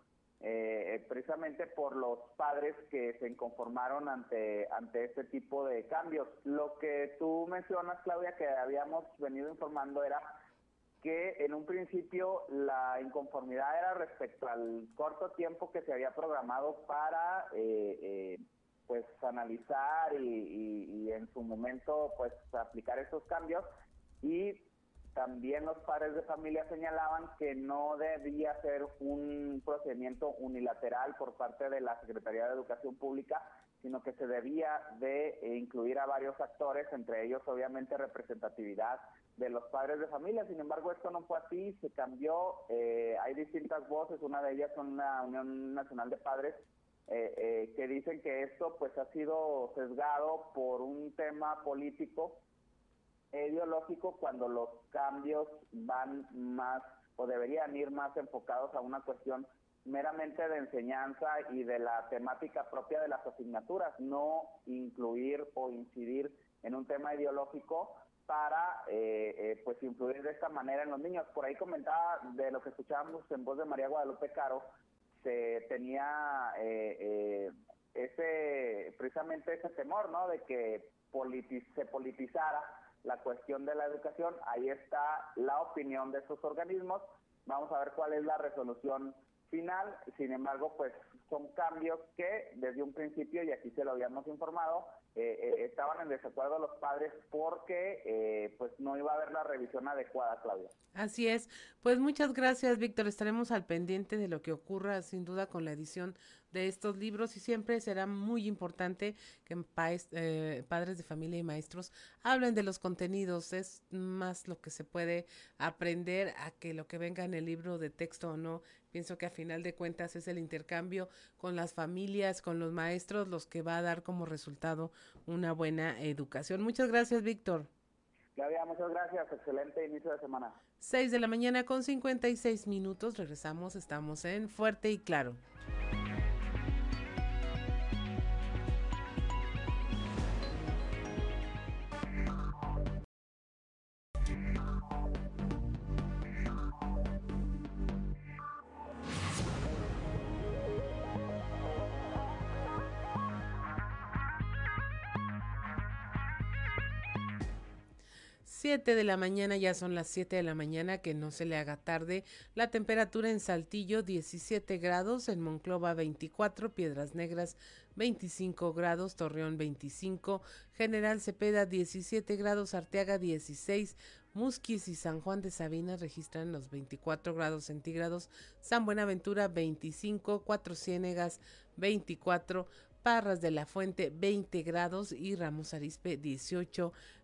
precisamente por los padres que se inconformaron ante, ante este tipo de cambios. Lo que tú mencionas, Claudia, que habíamos venido informando era que en un principio la inconformidad era respecto al corto tiempo que se había programado para eh, eh, pues analizar y, en su momento pues aplicar esos cambios. Y también los padres de familia señalaban que no debía ser un procedimiento unilateral por parte de la Secretaría de Educación Pública, sino que se debía de incluir a varios actores, entre ellos obviamente representatividad de los padres de familia. Sin embargo, esto no fue así, se cambió. Eh, hay distintas voces, una de ellas son la Unión Nacional de Padres, eh, eh, que dicen que esto pues ha sido sesgado por un tema político ideológico cuando los cambios van más o deberían ir más enfocados a una cuestión meramente de enseñanza y de la temática propia de las asignaturas, no incluir o incidir en un tema ideológico para eh, eh, pues influir de esta manera en los niños. Por ahí comentaba de lo que escuchábamos en voz de María Guadalupe Caro, se tenía eh, ese precisamente ese temor, ¿no? De que se politizara la cuestión de la educación. Ahí está la opinión de estos organismos. Vamos a ver cuál es la resolución final. Sin embargo, pues son cambios que desde un principio, y aquí se lo habíamos informado, eh, eh, estaban en desacuerdo los padres porque eh, pues no iba a haber la revisión adecuada, Claudia. Así es. Pues muchas gracias, Víctor. Estaremos al pendiente de lo que ocurra, sin duda, con la edición de estos libros y siempre será muy importante que eh, padres de familia y maestros hablen de los contenidos. Es más lo que se puede aprender a que lo que venga en el libro de texto o no. Pienso que a final de cuentas es el intercambio con las familias, con los maestros, los que va a dar como resultado una buena educación. Muchas gracias, Víctor. Claudia, muchas gracias. Excelente inicio de semana. 6 de la mañana con 56 minutos. Regresamos. Estamos en Fuerte y Claro. 7 de la mañana, ya son las 7 de la mañana, que no se le haga tarde. La temperatura en Saltillo 17 grados, en Monclova 24, Piedras Negras 25 grados, Torreón 25, General Cepeda 17 grados, Arteaga 16, Musquis y San Juan de Sabina registran los 24 grados centígrados, San Buenaventura 25, Cuatro Ciénegas 24, Parras de la Fuente 20 grados y Ramos Arispe 18 grados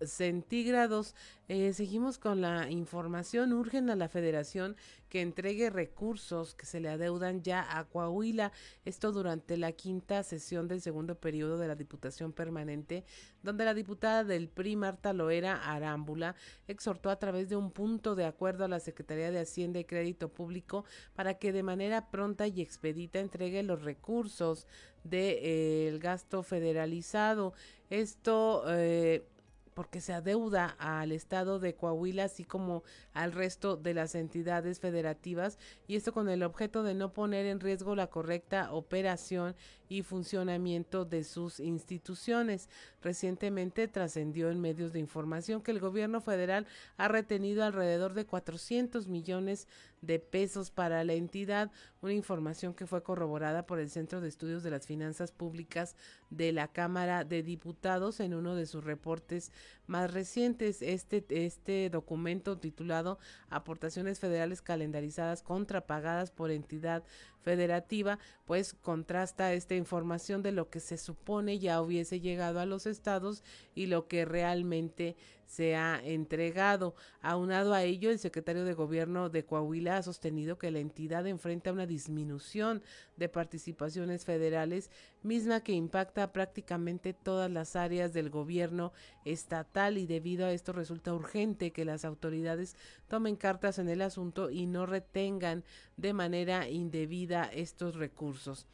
centígrados. Eh, seguimos con la información. Urgen a la federación que entregue recursos que se le adeudan ya a Coahuila. Esto durante la quinta sesión del segundo periodo de la Diputación Permanente, donde la diputada del PRI, Marta Loera Arámbula, exhortó a través de un punto de acuerdo a la Secretaría de Hacienda y Crédito Público para que de manera pronta y expedita entregue los recursos del de, eh, gasto federalizado. Esto eh, porque se adeuda al Estado de Coahuila, así como al resto de las entidades federativas, y esto con el objeto de no poner en riesgo la correcta operación y funcionamiento de sus instituciones. Recientemente trascendió en medios de información que el gobierno federal ha retenido alrededor de 400 millones de pesos para la entidad, una información que fue corroborada por el Centro de Estudios de las Finanzas Públicas de la Cámara de Diputados en uno de sus reportes más recientes. Este, este documento titulado Aportaciones Federales Calendarizadas contrapagadas por entidad federativa, pues contrasta esta información de lo que se supone ya hubiese llegado a los estados y lo que realmente se ha entregado. Aunado a ello, el secretario de Gobierno de Coahuila ha sostenido que la entidad enfrenta una disminución de participaciones federales, misma que impacta prácticamente todas las áreas del gobierno estatal y debido a esto resulta urgente que las autoridades tomen cartas en el asunto y no retengan de manera indebida estos recursos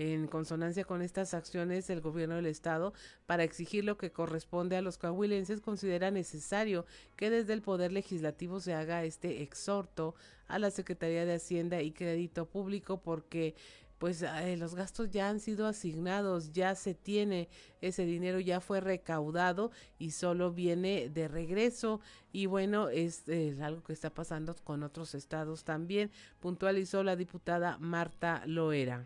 en consonancia con estas acciones el gobierno del estado para exigir lo que corresponde a los coahuilenses considera necesario que desde el poder legislativo se haga este exhorto a la Secretaría de Hacienda y Crédito Público porque pues eh, los gastos ya han sido asignados, ya se tiene ese dinero, ya fue recaudado y solo viene de regreso. Y bueno, es algo que está pasando con otros estados también, puntualizó la diputada Marta Loera.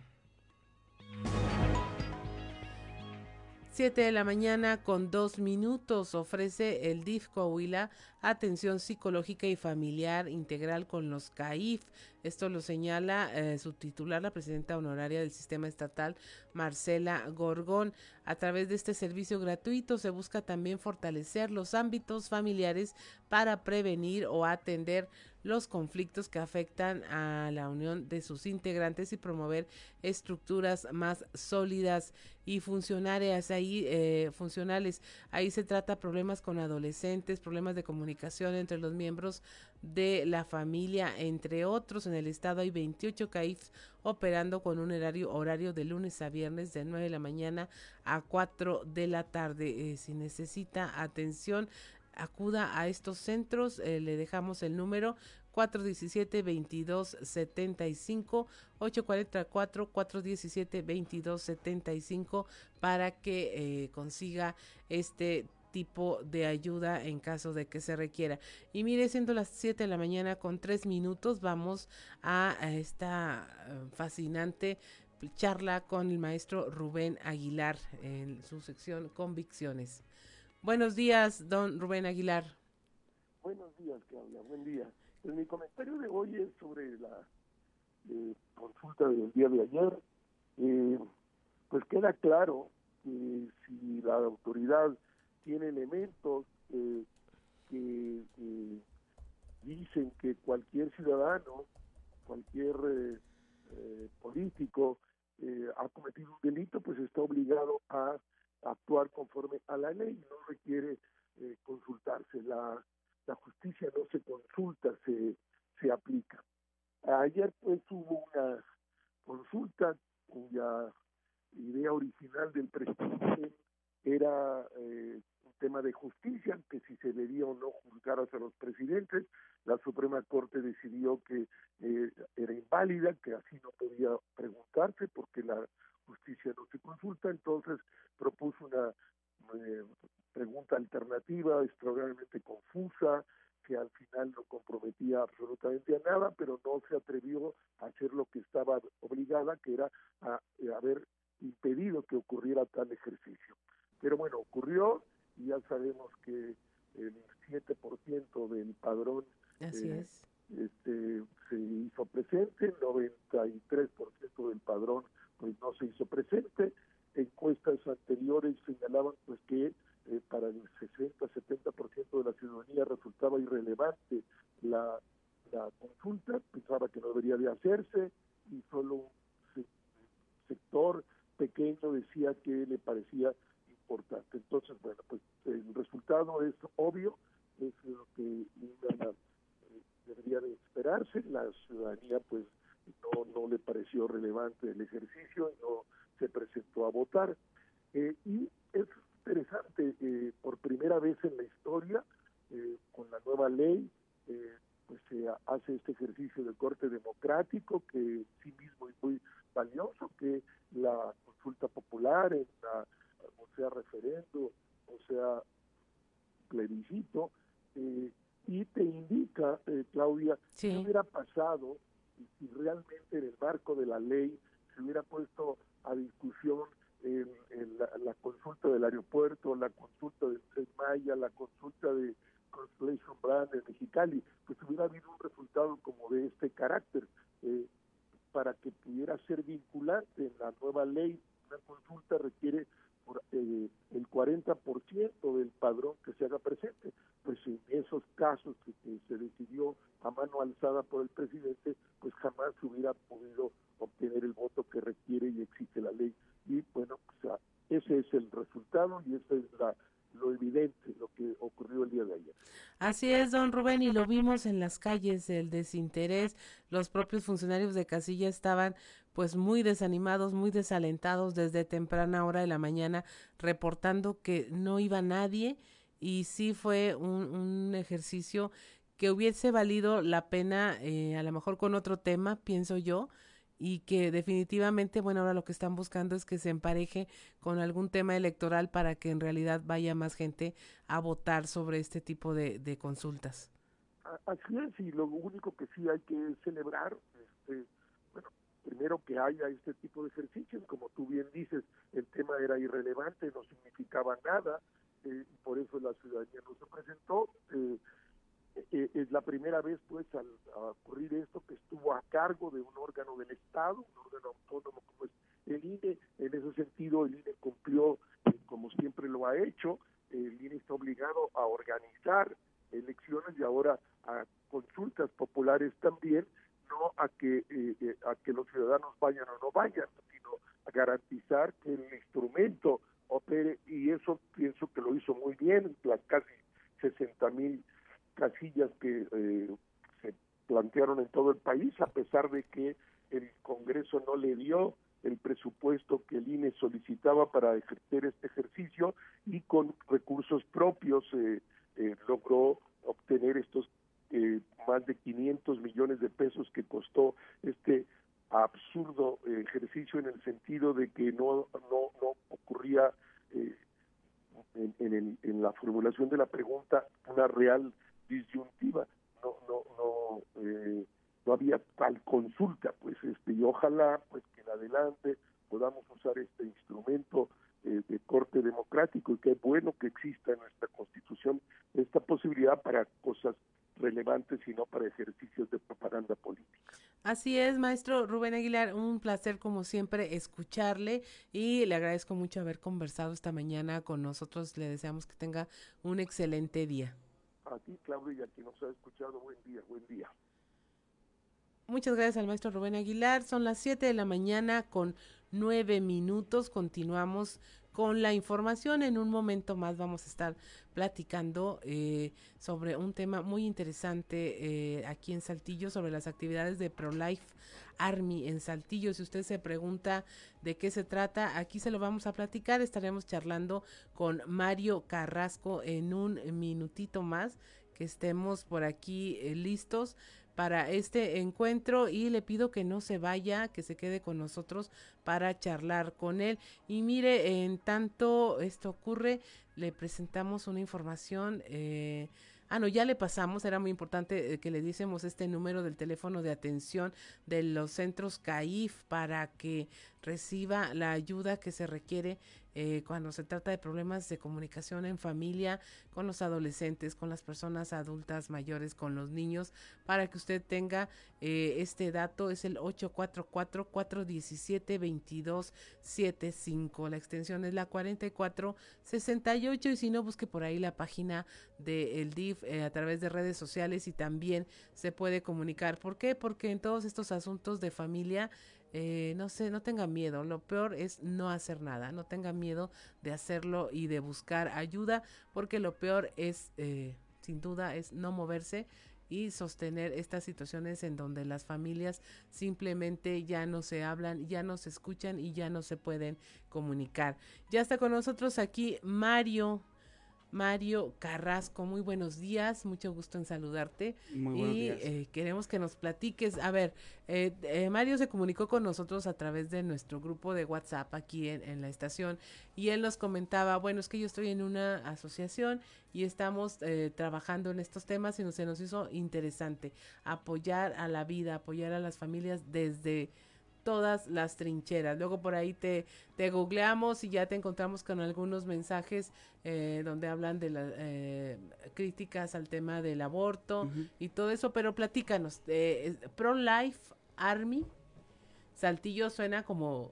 7 de la mañana con dos minutos ofrece el DIF Coahuila atención psicológica y familiar integral con los CAIF. Esto lo señala eh, su titular, la presidenta honoraria del sistema estatal, Marcela Gorgón. A través de este servicio gratuito se busca también fortalecer los ámbitos familiares para prevenir o atender los conflictos que afectan a la unión de sus integrantes y promover estructuras más sólidas y funcionales. Ahí, eh, funcionales. Ahí se trata problemas con adolescentes, problemas de comunicación entre los miembros de la familia, entre otros. En el estado hay 28 CAIFs operando con un horario, horario de lunes a viernes de 9 de la mañana a 4 de la tarde. Eh, si necesita atención, acuda a estos centros. Eh, le dejamos el número 417-2275, 844-417-2275 para que eh, consiga este tipo de ayuda en caso de que se requiera. Y mire, siendo las 7 de la mañana con 3 minutos, vamos a, esta eh, fascinante charla con el maestro Rubén Aguilar en su sección Convicciones. Buenos días, don Rubén Aguilar. Buenos días, Claudia. Buen día. Pues mi comentario de hoy es sobre la eh, consulta del día de ayer. Eh, pues queda claro que si la autoridad tiene elementos eh, que eh, dicen que cualquier ciudadano, cualquier eh, político ha cometido un delito, pues está obligado a actuar conforme a la ley, no requiere consultarse. La, la justicia no se consulta, se, se aplica. Ayer pues hubo una consulta cuya idea original del presidente era eh, un tema de justicia, que si se debía o no juzgar a los presidentes, la Suprema Corte decidió que eh, era inválida, que así no podía preguntarse porque la justicia no se consulta, entonces propuso una eh, pregunta alternativa extraordinariamente confusa, que al final no comprometía absolutamente a nada, pero no se atrevió a hacer lo que estaba obligada, que era a haber impedido que ocurriera tal ejercicio. Pero bueno, ocurrió y ya sabemos que el 7% del padrón eh, este, se hizo presente, el 93% del padrón pues no se hizo presente. Encuestas anteriores señalaban pues que eh, para el 60-70% de la ciudadanía resultaba irrelevante la, consulta, pensaba que no debería de hacerse y solo un sector pequeño decía que le parecía importante. Entonces, bueno, pues el resultado es obvio, es lo que eh, debería de esperarse. La ciudadanía, pues, no, no le pareció relevante el ejercicio y no se presentó a votar. Eh, y es interesante, eh, por primera vez en la historia, con la nueva ley, pues se hace este ejercicio de corte democrático que sí mismo es muy valioso, que la consulta popular en la sea referendo, o sea plebiscito, eh, y te indica, eh, Claudia, qué hubiera pasado si realmente en el marco de la ley se hubiera puesto a discusión en, la, consulta del aeropuerto, la consulta de Maya, la consulta de Constellation Brand de Mexicali, pues hubiera habido un resultado como de este carácter, eh, para que pudiera ser vinculante en la nueva ley. Una consulta requiere por, eh, el 40% del padrón que se haga presente. Pues en esos casos que, se decidió a mano alzada por el presidente, pues jamás hubiera podido obtener el voto que requiere y exige la ley. Y bueno, pues, ese es el resultado y esa es la, lo evidente, lo que ocurrió el día de ayer. Así es, don Rubén, y lo vimos en las calles, el desinterés, los propios funcionarios de casilla estaban pues muy desanimados, muy desalentados desde temprana hora de la mañana, reportando que no iba nadie y sí fue un, ejercicio que hubiese valido la pena, eh, a lo mejor con otro tema, pienso yo, y que definitivamente, bueno, ahora lo que están buscando es que se empareje con algún tema electoral para que en realidad vaya más gente a votar sobre este tipo de, de consultas. Así es, y lo único que sí hay que celebrar, este, bueno, primero que haya este tipo de ejercicios, como tú bien dices, el tema era irrelevante, no significaba nada, eh, por eso la ciudadanía no se presentó. Eh, eh, es la primera vez pues al ocurrir esto que estuvo a cargo de un órgano del Estado, un órgano autónomo como es el INE, en ese sentido el INE cumplió como siempre lo ha hecho, el INE está obligado a organizar elecciones y ahora a consultas populares también, no a que eh, eh, a que los ciudadanos vayan o no vayan, sino a garantizar que el instrumento y eso pienso que lo hizo muy bien, las casi 60 mil casillas que eh, se plantearon en todo el país, a pesar de que el Congreso no le dio el presupuesto que el INE solicitaba para ejercer este ejercicio y con recursos propios eh, eh, logró obtener estos más de 500 millones de pesos que costó este absurdo ejercicio en el sentido de que no no, no ocurría en, en, la formulación de la pregunta una real disyuntiva, no, no, no, eh, no había tal consulta, pues este, y ojalá pues que en adelante podamos usar este instrumento eh, de corte democrático y qué bueno que exista en nuestra constitución esta posibilidad para cosas relevantes y no para ejercicios de propaganda política. Así es, maestro Rubén Aguilar, un placer como siempre escucharle y le agradezco mucho haber conversado esta mañana con nosotros. Le deseamos que tenga un excelente día a ti, Claudio, y a quien nos ha escuchado. Buen día, buen día. Muchas gracias al maestro Rubén Aguilar. Son las 7 de la mañana con nueve minutos. Continuamos con la información. En un momento más vamos a estar platicando eh, sobre un tema muy interesante eh, aquí en Saltillo, sobre las actividades de ProLife Army en Saltillo. Si usted se pregunta de qué se trata, aquí se lo vamos a platicar. Estaremos charlando con Mario Carrasco en un minutito más que estemos por aquí eh, listos para este encuentro y le pido que no se vaya, que se quede con nosotros para charlar con él. Y mire, en tanto esto ocurre, le presentamos una información. Eh, Ah, no, ya le pasamos, era muy importante eh, que le diésemos este número del teléfono de atención de los centros CAIF para que reciba la ayuda que se requiere eh, cuando se trata de problemas de comunicación en familia, con los adolescentes, con las personas adultas mayores, con los niños, para que usted tenga eh, este dato, es el 844-417-2275. La extensión es la 4468 y si no, busque por ahí la página del DIF eh, a través de redes sociales y también se puede comunicar. ¿Por qué? Porque en todos estos asuntos de familia, eh, no sé, no tengan miedo. Lo peor es no hacer nada. No tengan miedo de hacerlo y de buscar ayuda, porque lo peor es, eh, sin duda, es no moverse y sostener estas situaciones en donde las familias simplemente ya no se hablan, ya no se escuchan y ya no se pueden comunicar. Ya está con nosotros aquí Mario Mario Carrasco. Muy buenos días, mucho gusto en saludarte. Muy buenos y días. Eh, queremos que nos platiques. A ver, eh, eh, Mario se comunicó con nosotros a través de nuestro grupo de WhatsApp aquí en, en, la estación y él nos comentaba, bueno, es que yo estoy en una asociación y estamos eh, trabajando en estos temas y se nos hizo interesante apoyar a la vida, apoyar a las familias desde todas las trincheras. Luego por ahí te, te googleamos y ya te encontramos con algunos mensajes eh, donde hablan de las eh, críticas al tema del aborto uh -huh. y todo eso, pero platícanos, eh, Pro Life Army, Saltillo suena como...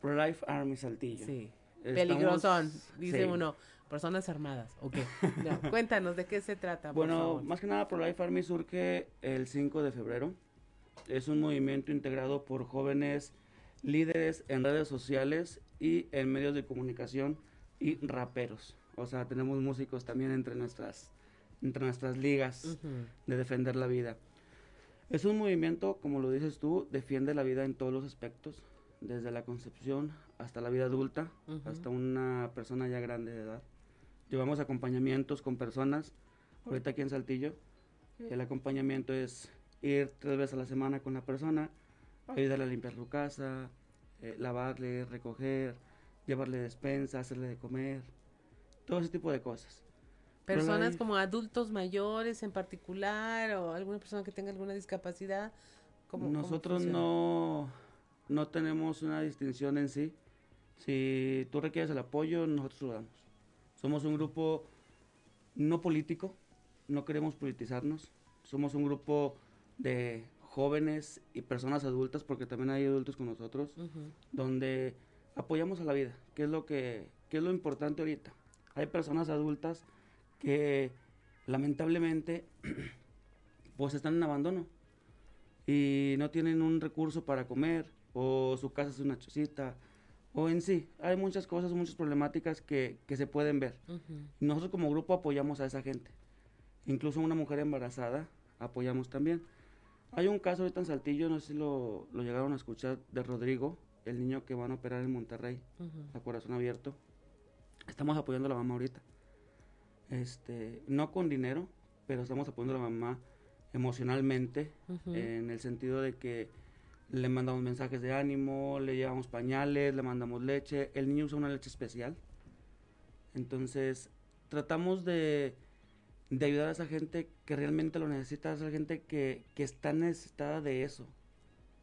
Pro Life Army Saltillo. Sí. Estamos... Peligrosón, dice sí. uno. Personas armadas, ok. <laughs> No, cuéntanos, ¿de qué se trata? Bueno, más que nada Pro Life Army surge el 5 de febrero es un movimiento integrado por jóvenes líderes en redes sociales y en medios de comunicación y raperos. O sea, tenemos músicos también entre nuestras, entre nuestras ligas uh -huh. de defender la vida. Es un movimiento, como lo dices tú, defiende la vida en todos los aspectos, desde la concepción hasta la vida adulta, uh -huh. hasta una persona ya grande de edad. Llevamos acompañamientos con personas, ahorita aquí en Saltillo, el acompañamiento es ir tres veces a la semana con la persona, ayudarle a limpiar su casa, eh, lavarle, recoger, llevarle despensa, hacerle de comer, todo ese tipo de cosas. Personas hay... como adultos mayores en particular o alguna persona que tenga alguna discapacidad. ¿cómo, Nosotros cómo no, no tenemos una distinción en sí. Si tú requieres el apoyo, nosotros lo damos. Somos un grupo no político, no queremos politizarnos. Somos un grupo de jóvenes y personas adultas, porque también hay adultos con nosotros, uh -huh. donde apoyamos a la vida, que es lo que, que es lo importante ahorita. Hay personas adultas que lamentablemente <clears throat> pues están en abandono y no tienen un recurso para comer o su casa es una chocita o en sí, hay muchas cosas, muchas problemáticas que, que se pueden ver. Uh -huh. Nosotros como grupo apoyamos a esa gente. Incluso una mujer embarazada apoyamos también. Hay un caso ahorita en Saltillo, no sé si lo, lo, llegaron a escuchar, de Rodrigo, el niño que van a operar en Monterrey, uh -huh. a corazón abierto. Estamos apoyando a la mamá ahorita. Este, no con dinero, pero estamos apoyando a la mamá emocionalmente, uh -huh. en el sentido de que le mandamos mensajes de ánimo, le llevamos pañales, le mandamos leche. El niño usa una leche especial. Entonces, tratamos de, de ayudar a esa gente que realmente lo necesita, a esa gente que, que está necesitada de eso,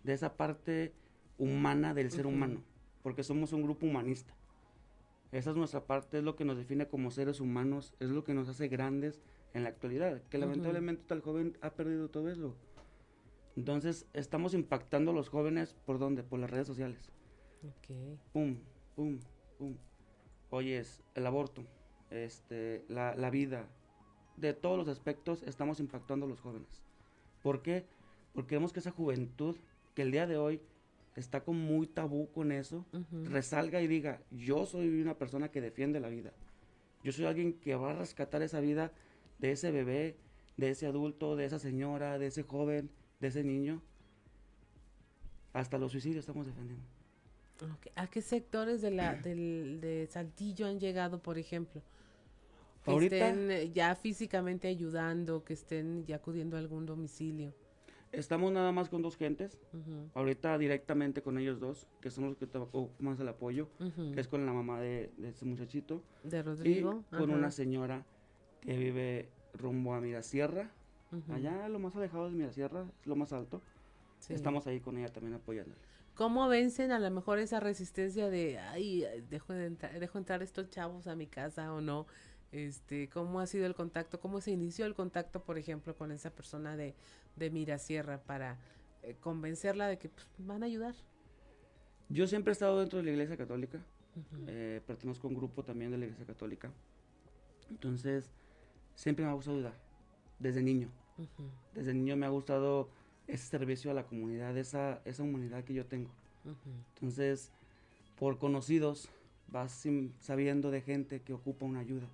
de esa parte humana del ser uh -huh. humano, porque somos un grupo humanista. Esa es nuestra parte, es lo que nos define como seres humanos, es lo que nos hace grandes en la actualidad, que uh -huh. lamentablemente tal joven ha perdido todo eso. Entonces, estamos impactando a los jóvenes por dónde? Por las redes sociales. Okay. Pum, pum, pum. Oyes, el aborto, este, la, la vida, de todos los aspectos estamos impactando a los jóvenes. ¿Por qué? Porque vemos que esa juventud que el día de hoy está con muy tabú con eso, uh -huh. resalga y diga, yo soy una persona que defiende la vida. Yo soy alguien que va a rescatar esa vida de ese bebé, de ese adulto, de esa señora, de ese joven, de ese niño. Hasta los suicidios estamos defendiendo. Okay. ¿A qué sectores de, la, <clears throat> del, de Saltillo han llegado, por ejemplo? Que Ahorita, estén eh, ya físicamente ayudando, que estén ya acudiendo a algún domicilio. Estamos nada más con dos gentes, uh -huh. ahorita directamente con ellos dos, que son los que más el apoyo, uh -huh. que es con la mamá de, de ese muchachito. De Rodrigo. Y con Ajá. una señora que vive rumbo a Mirasierra, uh -huh. allá lo más alejado de Mirasierra, es lo más alto. Sí. Estamos ahí con ella también apoyándola. ¿Cómo vencen a lo mejor esa resistencia de, ay, dejo, de entrar, dejo entrar estos chavos a mi casa o no? Este, ¿Cómo ha sido el contacto? ¿Cómo se inició el contacto, por ejemplo, con esa persona de, de Mirasierra para eh, convencerla de que pues, van a ayudar? Yo siempre he estado dentro de la Iglesia Católica. eh, pertenezco a un grupo también de la Iglesia Católica. Entonces, siempre me ha gustado ayudar, desde niño. Desde niño me ha gustado ese servicio a la comunidad, esa, esa humanidad que yo tengo. Entonces, por conocidos, vas sabiendo de gente que ocupa una ayuda.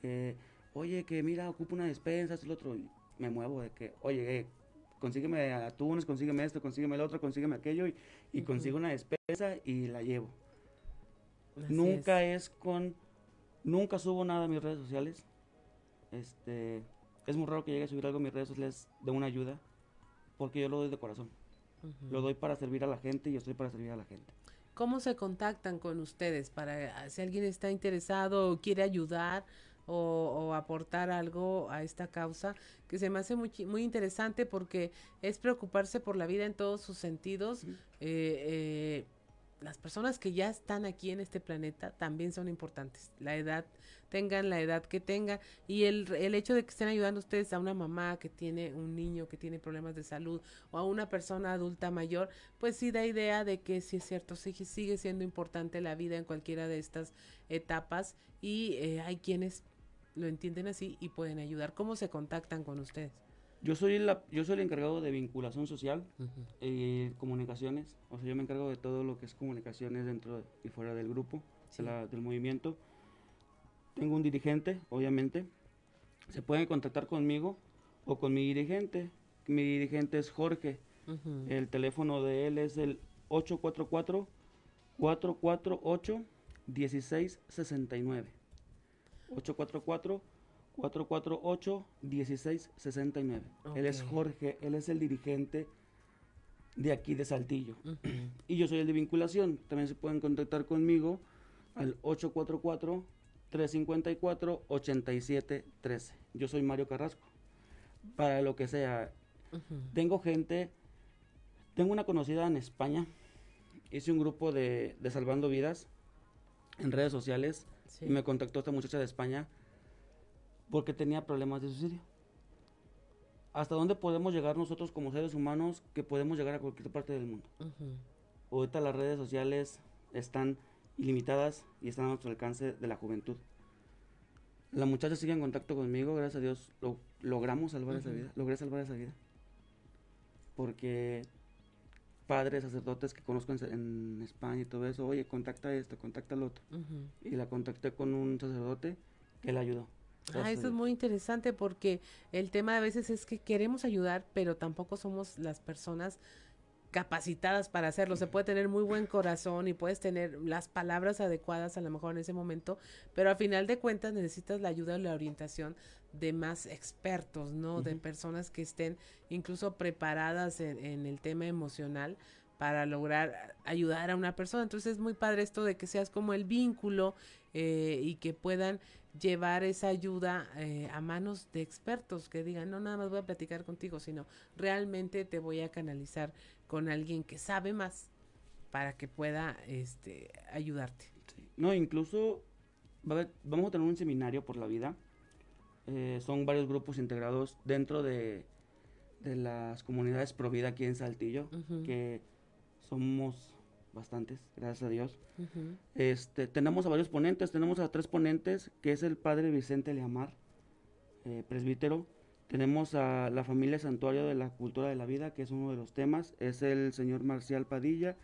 Que, oye, que mira, ocupa una despensa, esto lo otro. y me muevo de que, oye, eh, consígueme atunes, consígueme esto, consígueme el otro, consígueme aquello. Y, y consigo una despensa y la llevo. Así nunca es. con. Nunca subo nada a mis redes sociales. Este. Es muy raro que llegue a subir algo a mis redes sociales de una ayuda. Porque yo lo doy de corazón. Lo doy para servir a la gente y yo estoy para servir a la gente. ¿Cómo se contactan con ustedes para ah, si alguien está interesado o quiere ayudar o, o aportar algo a esta causa? Que se me hace muy, muy interesante porque es preocuparse por la vida en todos sus sentidos. Eh, eh, las personas que ya están aquí en este planeta también son importantes. La edad, tengan la edad que tengan. Y el, el hecho de que estén ayudando ustedes a una mamá que tiene un niño que tiene problemas de salud o a una persona adulta mayor, pues sí da idea de que sí es cierto, sí, sigue siendo importante la vida en cualquiera de estas etapas y eh, hay quienes lo entienden así y pueden ayudar. ¿Cómo se contactan con ustedes? Yo soy, la, yo soy el encargado de vinculación social y comunicaciones. O sea, yo me encargo de todo lo que es comunicaciones dentro y fuera del grupo, de la- del movimiento. Tengo un dirigente, obviamente. Se pueden contactar conmigo o con mi dirigente. Mi dirigente es Jorge. El teléfono de él es el 844-448-1669. 844-448-1669. Él es. Jorge, él es el dirigente de aquí de Saltillo. Y yo soy el de vinculación. También se pueden contactar conmigo al 844-354-8713. Yo soy Mario Carrasco. Para lo que sea. Tengo gente, tengo una conocida en España. Hice un grupo de, de Salvando Vidas en redes sociales. Sí. Y me contactó esta muchacha de España porque tenía problemas de suicidio. ¿Hasta dónde podemos llegar nosotros como seres humanos que podemos llegar a cualquier parte del mundo? Ujú. Ahorita las redes sociales están ilimitadas y están a nuestro alcance de la juventud. La muchacha sigue en contacto conmigo, gracias a Dios lo, logramos salvar esa vida, logré salvar esa vida. Porque padres, sacerdotes que conozco en, en España y todo eso, oye, contacta esto, contacta lo otro. Ujú. Y la contacté con un sacerdote que la ayudó. Ah, Gracias eso es muy interesante porque el tema a veces es que queremos ayudar, pero tampoco somos las personas capacitadas para hacerlo. Se puede tener muy buen corazón y puedes tener las palabras adecuadas a lo mejor en ese momento, pero a final de cuentas necesitas la ayuda y la orientación de más expertos, ¿no? De personas que estén incluso preparadas en, en el tema emocional para lograr ayudar a una persona. Entonces es muy padre esto de que seas como el vínculo eh, y que puedan llevar esa ayuda eh, a manos de expertos que digan, no nada más voy a platicar contigo, sino realmente te voy a canalizar con alguien que sabe más para que pueda este, ayudarte. No, incluso va a haber- vamos a tener un seminario por la vida. Eh, son varios grupos integrados dentro de, de las comunidades pro vida aquí en Saltillo, que somos bastantes, gracias a Dios. Este, tenemos a varios ponentes, tenemos a tres ponentes, que es el padre Vicente Leamar, eh, presbítero. Tenemos a la familia Santuario de la Cultura de la Vida, que es uno de los temas, es el señor Marcial Padilla,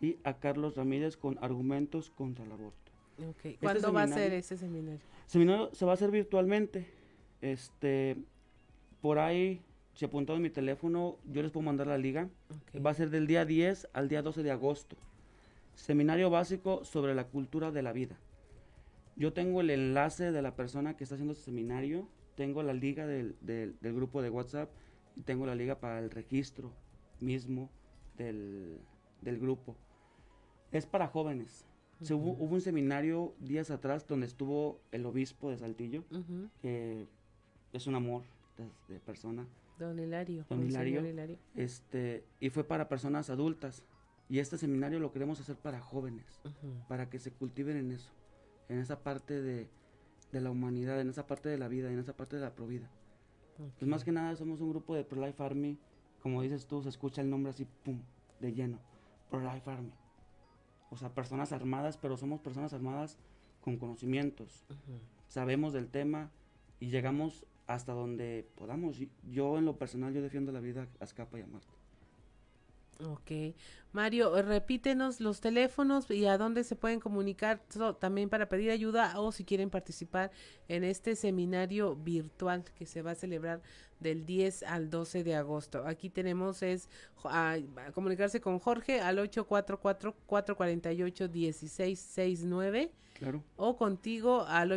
y a Carlos Ramírez con argumentos contra el aborto. Este ¿Cuándo va a ser ese seminario? Seminario se va a hacer virtualmente. Este, por ahí, si apuntado en mi teléfono, yo les puedo mandar la liga. Va a ser del día 10 al día 12 de agosto. Seminario básico sobre la cultura de la vida. Yo tengo el enlace de la persona que está haciendo ese seminario, tengo la liga del, del- del grupo de WhatsApp y tengo la liga para el registro mismo del, del grupo. Es para jóvenes. Hubo, un seminario días atrás donde estuvo el obispo de Saltillo, que es un amor de, de persona. Don Hilario. Don Hilario, Hilario. Este, y fue para personas adultas. Y este seminario lo queremos hacer para jóvenes, para que se cultiven en eso, en esa parte de, de, la humanidad, en esa parte de la vida, en esa parte de la provida. Pues más que nada somos un grupo de Pro Life Army, como dices tú, se escucha el nombre así, pum, de lleno, Pro Life Army. O sea, personas armadas, pero somos personas armadas con conocimientos. Sabemos del tema y llegamos hasta donde podamos. Yo en lo personal, yo defiendo la vida a escapa y a muerte. Ok. Mario, repítenos los teléfonos y a dónde se pueden comunicar también para pedir ayuda o si quieren participar en este seminario virtual que se va a celebrar del 10 al 12 de agosto. Aquí tenemos es a, comunicarse con Jorge al 844-448-1669. Claro. O contigo al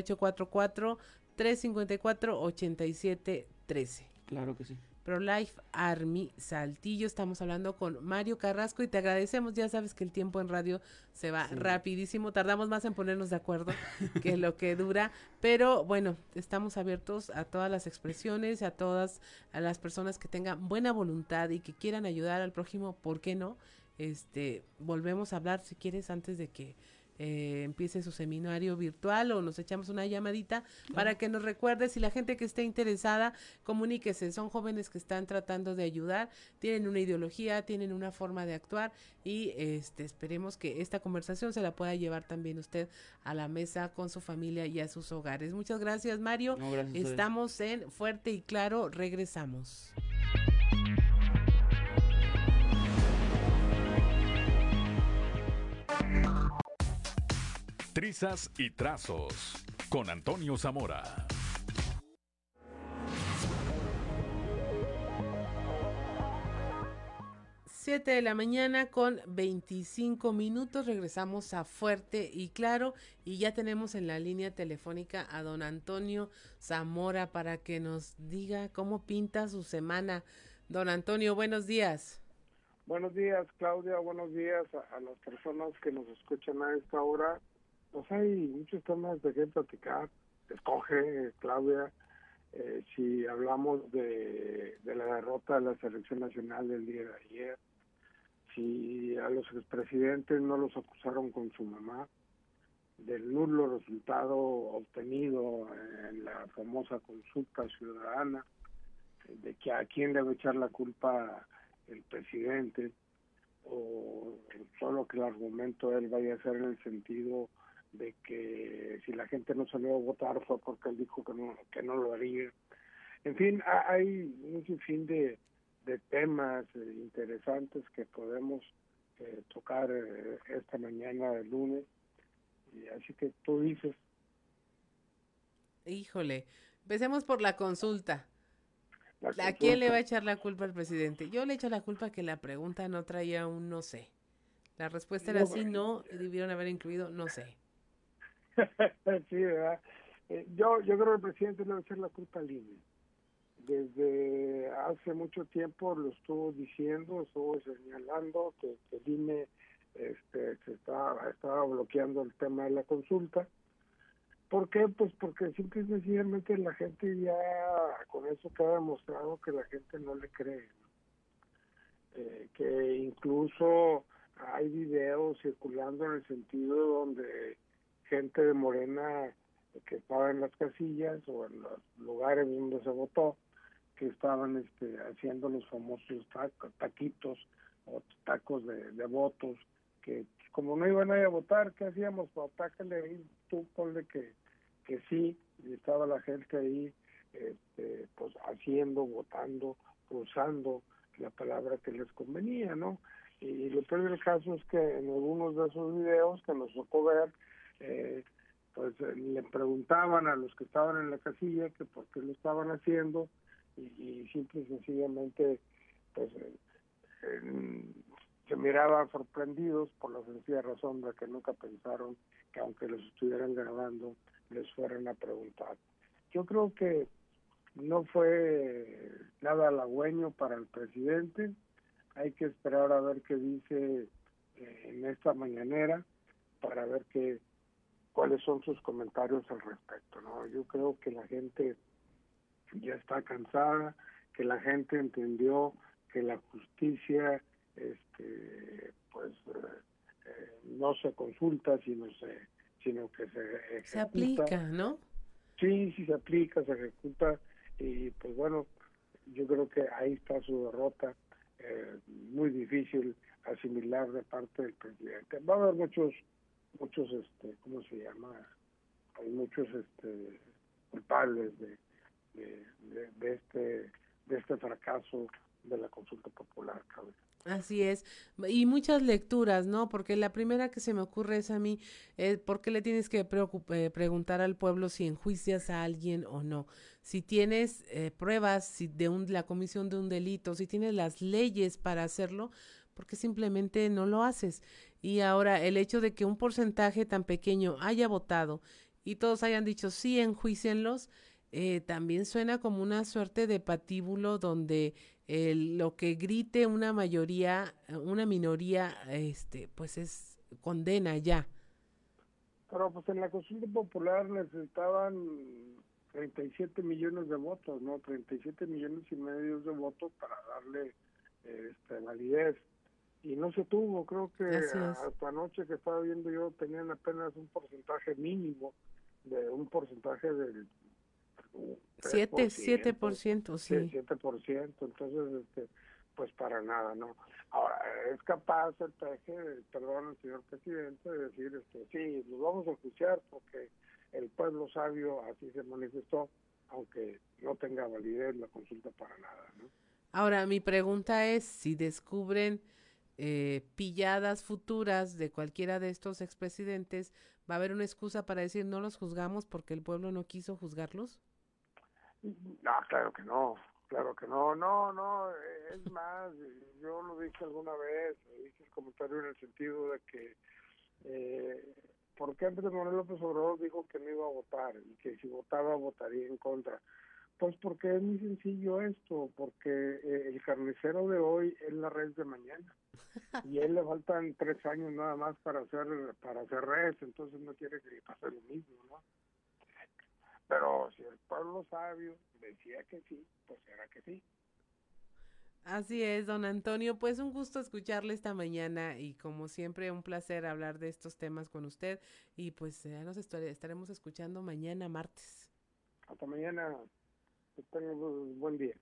844-354-8713. Claro que sí. ProLife Army Saltillo. Estamos hablando con Mario Carrasco y te agradecemos. Ya sabes que el tiempo en radio se va rapidísimo. Tardamos más en ponernos de acuerdo <laughs> que lo que dura. Pero bueno, estamos abiertos a todas las expresiones, a todas a las personas que tengan buena voluntad y que quieran ayudar al prójimo. ¿Por qué no? Este, volvemos a hablar si quieres antes de que eh, empiece su seminario virtual o nos echamos una llamadita para que nos recuerde si la gente que esté interesada, comuníquese, son jóvenes que están tratando de ayudar, tienen una ideología, tienen una forma de actuar y este esperemos que esta conversación se la pueda llevar también usted a la mesa con su familia y a sus hogares. Muchas gracias, Mario. Estamos en Fuerte y Claro, regresamos. Trizas y Trazos con Antonio Zamora. Siete de la mañana con 25 minutos. Regresamos a Fuerte y Claro y ya tenemos en la línea telefónica a don Antonio Zamora para que nos diga cómo pinta su semana. Don Antonio, buenos días. Buenos días, Claudia. Buenos días a, a las personas que nos escuchan a esta hora pues hay muchos temas de qué platicar. Escoge, Claudia, eh, si hablamos de, la derrota de la selección nacional del día de ayer, si a los expresidentes no los acusaron con su mamá, del nulo resultado obtenido en la famosa consulta ciudadana, de que a quién debe echar la culpa el presidente, o solo que el argumento él vaya a ser en el sentido de que si la gente no salió a votar fue porque él dijo que no, que no lo haría. En fin, hay un sinfín de, de temas eh, interesantes que podemos eh, tocar eh, esta mañana de lunes. Y así que tú dices. Híjole, empecemos por la consulta. ¿A quién le va a echar la culpa al presidente? Yo le echo la culpa que la pregunta no traía un no sé. La respuesta era sí, no, debieron haber incluido no sé. <laughs> sí, ¿verdad? Eh, yo, yo creo que el presidente debe echar la culpa INE. Desde hace mucho tiempo lo estuvo diciendo, estuvo señalando que, el INE este, se estaba, estaba bloqueando el tema de la consulta. ¿Por qué? Pues porque simple y sencillamente la gente ya, con eso queda demostrado que la gente no le cree. Eh, que incluso hay videos circulando en el sentido donde gente de Morena que estaba en las casillas o en los lugares donde se votó, que estaban este, haciendo los famosos taquitos o tacos de, votos, que como no iban a a votar, ¿qué hacíamos? Pues atácale tú ponle que, que sí, y estaba la gente ahí este, pues haciendo, votando, usando la palabra que les convenía, ¿no? Y lo peor del caso es que en algunos de esos videos que nos tocó ver, eh, pues eh, le preguntaban a los que estaban en la casilla que por qué lo estaban haciendo y, y simple y sencillamente pues eh, se miraban sorprendidos por la sencilla razón de que nunca pensaron que aunque los estuvieran grabando les fueran a preguntar. Yo creo que no fue nada halagüeño para el presidente. Hay que esperar a ver qué dice en esta mañanera para ver qué cuáles son sus comentarios al respecto. ¿no? Yo creo que la gente ya está cansada, que la gente entendió que la justicia este, pues no se consulta, sino se sino que se ejecuta. Se aplica, ¿no? Sí, sí se aplica, se ejecuta y pues bueno, yo creo que ahí está su derrota, eh, muy difícil asimilar de parte del presidente. Va a haber muchos, muchos, este, ¿cómo se llama? Hay muchos este, culpables de, de, este, de este fracaso de la consulta popular. Así es, y muchas lecturas, ¿no? Porque la primera que se me ocurre es a mí, eh, ¿por qué le tienes que eh, preguntar al pueblo si enjuicias a alguien o no? Si tienes eh, pruebas si de un, la comisión de un delito, si tienes las leyes para hacerlo, porque simplemente no lo haces. Y ahora el hecho de que un porcentaje tan pequeño haya votado y todos hayan dicho sí, enjuicienlos, eh, también suena como una suerte de patíbulo donde lo que grite una mayoría, una minoría, este, pues es condena ya. Pero pues en la consulta popular necesitaban 37 millones de votos, ¿no? 37 millones y medio de votos para darle este, validez. Y no se tuvo, creo que hasta anoche que estaba viendo yo tenían apenas un porcentaje mínimo, de un porcentaje del 7, 7%, sí. 7%, entonces, este, pues para nada, ¿no? Ahora, es capaz el PG, perdón, el señor presidente, de decir, este, sí, nos vamos a escuchar porque el pueblo sabio así se manifestó, aunque no tenga validez la consulta para nada, ¿no? Ahora, mi pregunta es, si descubren eh, pilladas futuras de cualquiera de estos expresidentes, ¿va a haber una excusa para decir no los juzgamos porque el pueblo no quiso juzgarlos? No, claro que no, claro que no, no, no, es más, <laughs> yo lo dije alguna vez, hice el comentario en el sentido de que, eh, ¿por qué Andrés Manuel López Obrador dijo que no iba a votar y que si votaba votaría en contra? Pues porque es muy sencillo esto, porque eh, el carnicero de hoy es la red de mañana y a él le faltan tres años nada más para hacer para hacer res, entonces no quiere que pase lo mismo, ¿no? Pero si el pueblo sabio decía que sí, pues era que sí. Así es, don Antonio. Pues un gusto escucharle esta mañana y como siempre un placer hablar de estos temas con usted y pues ya nos estaremos escuchando mañana martes. Hasta mañana. Que tengan buen día.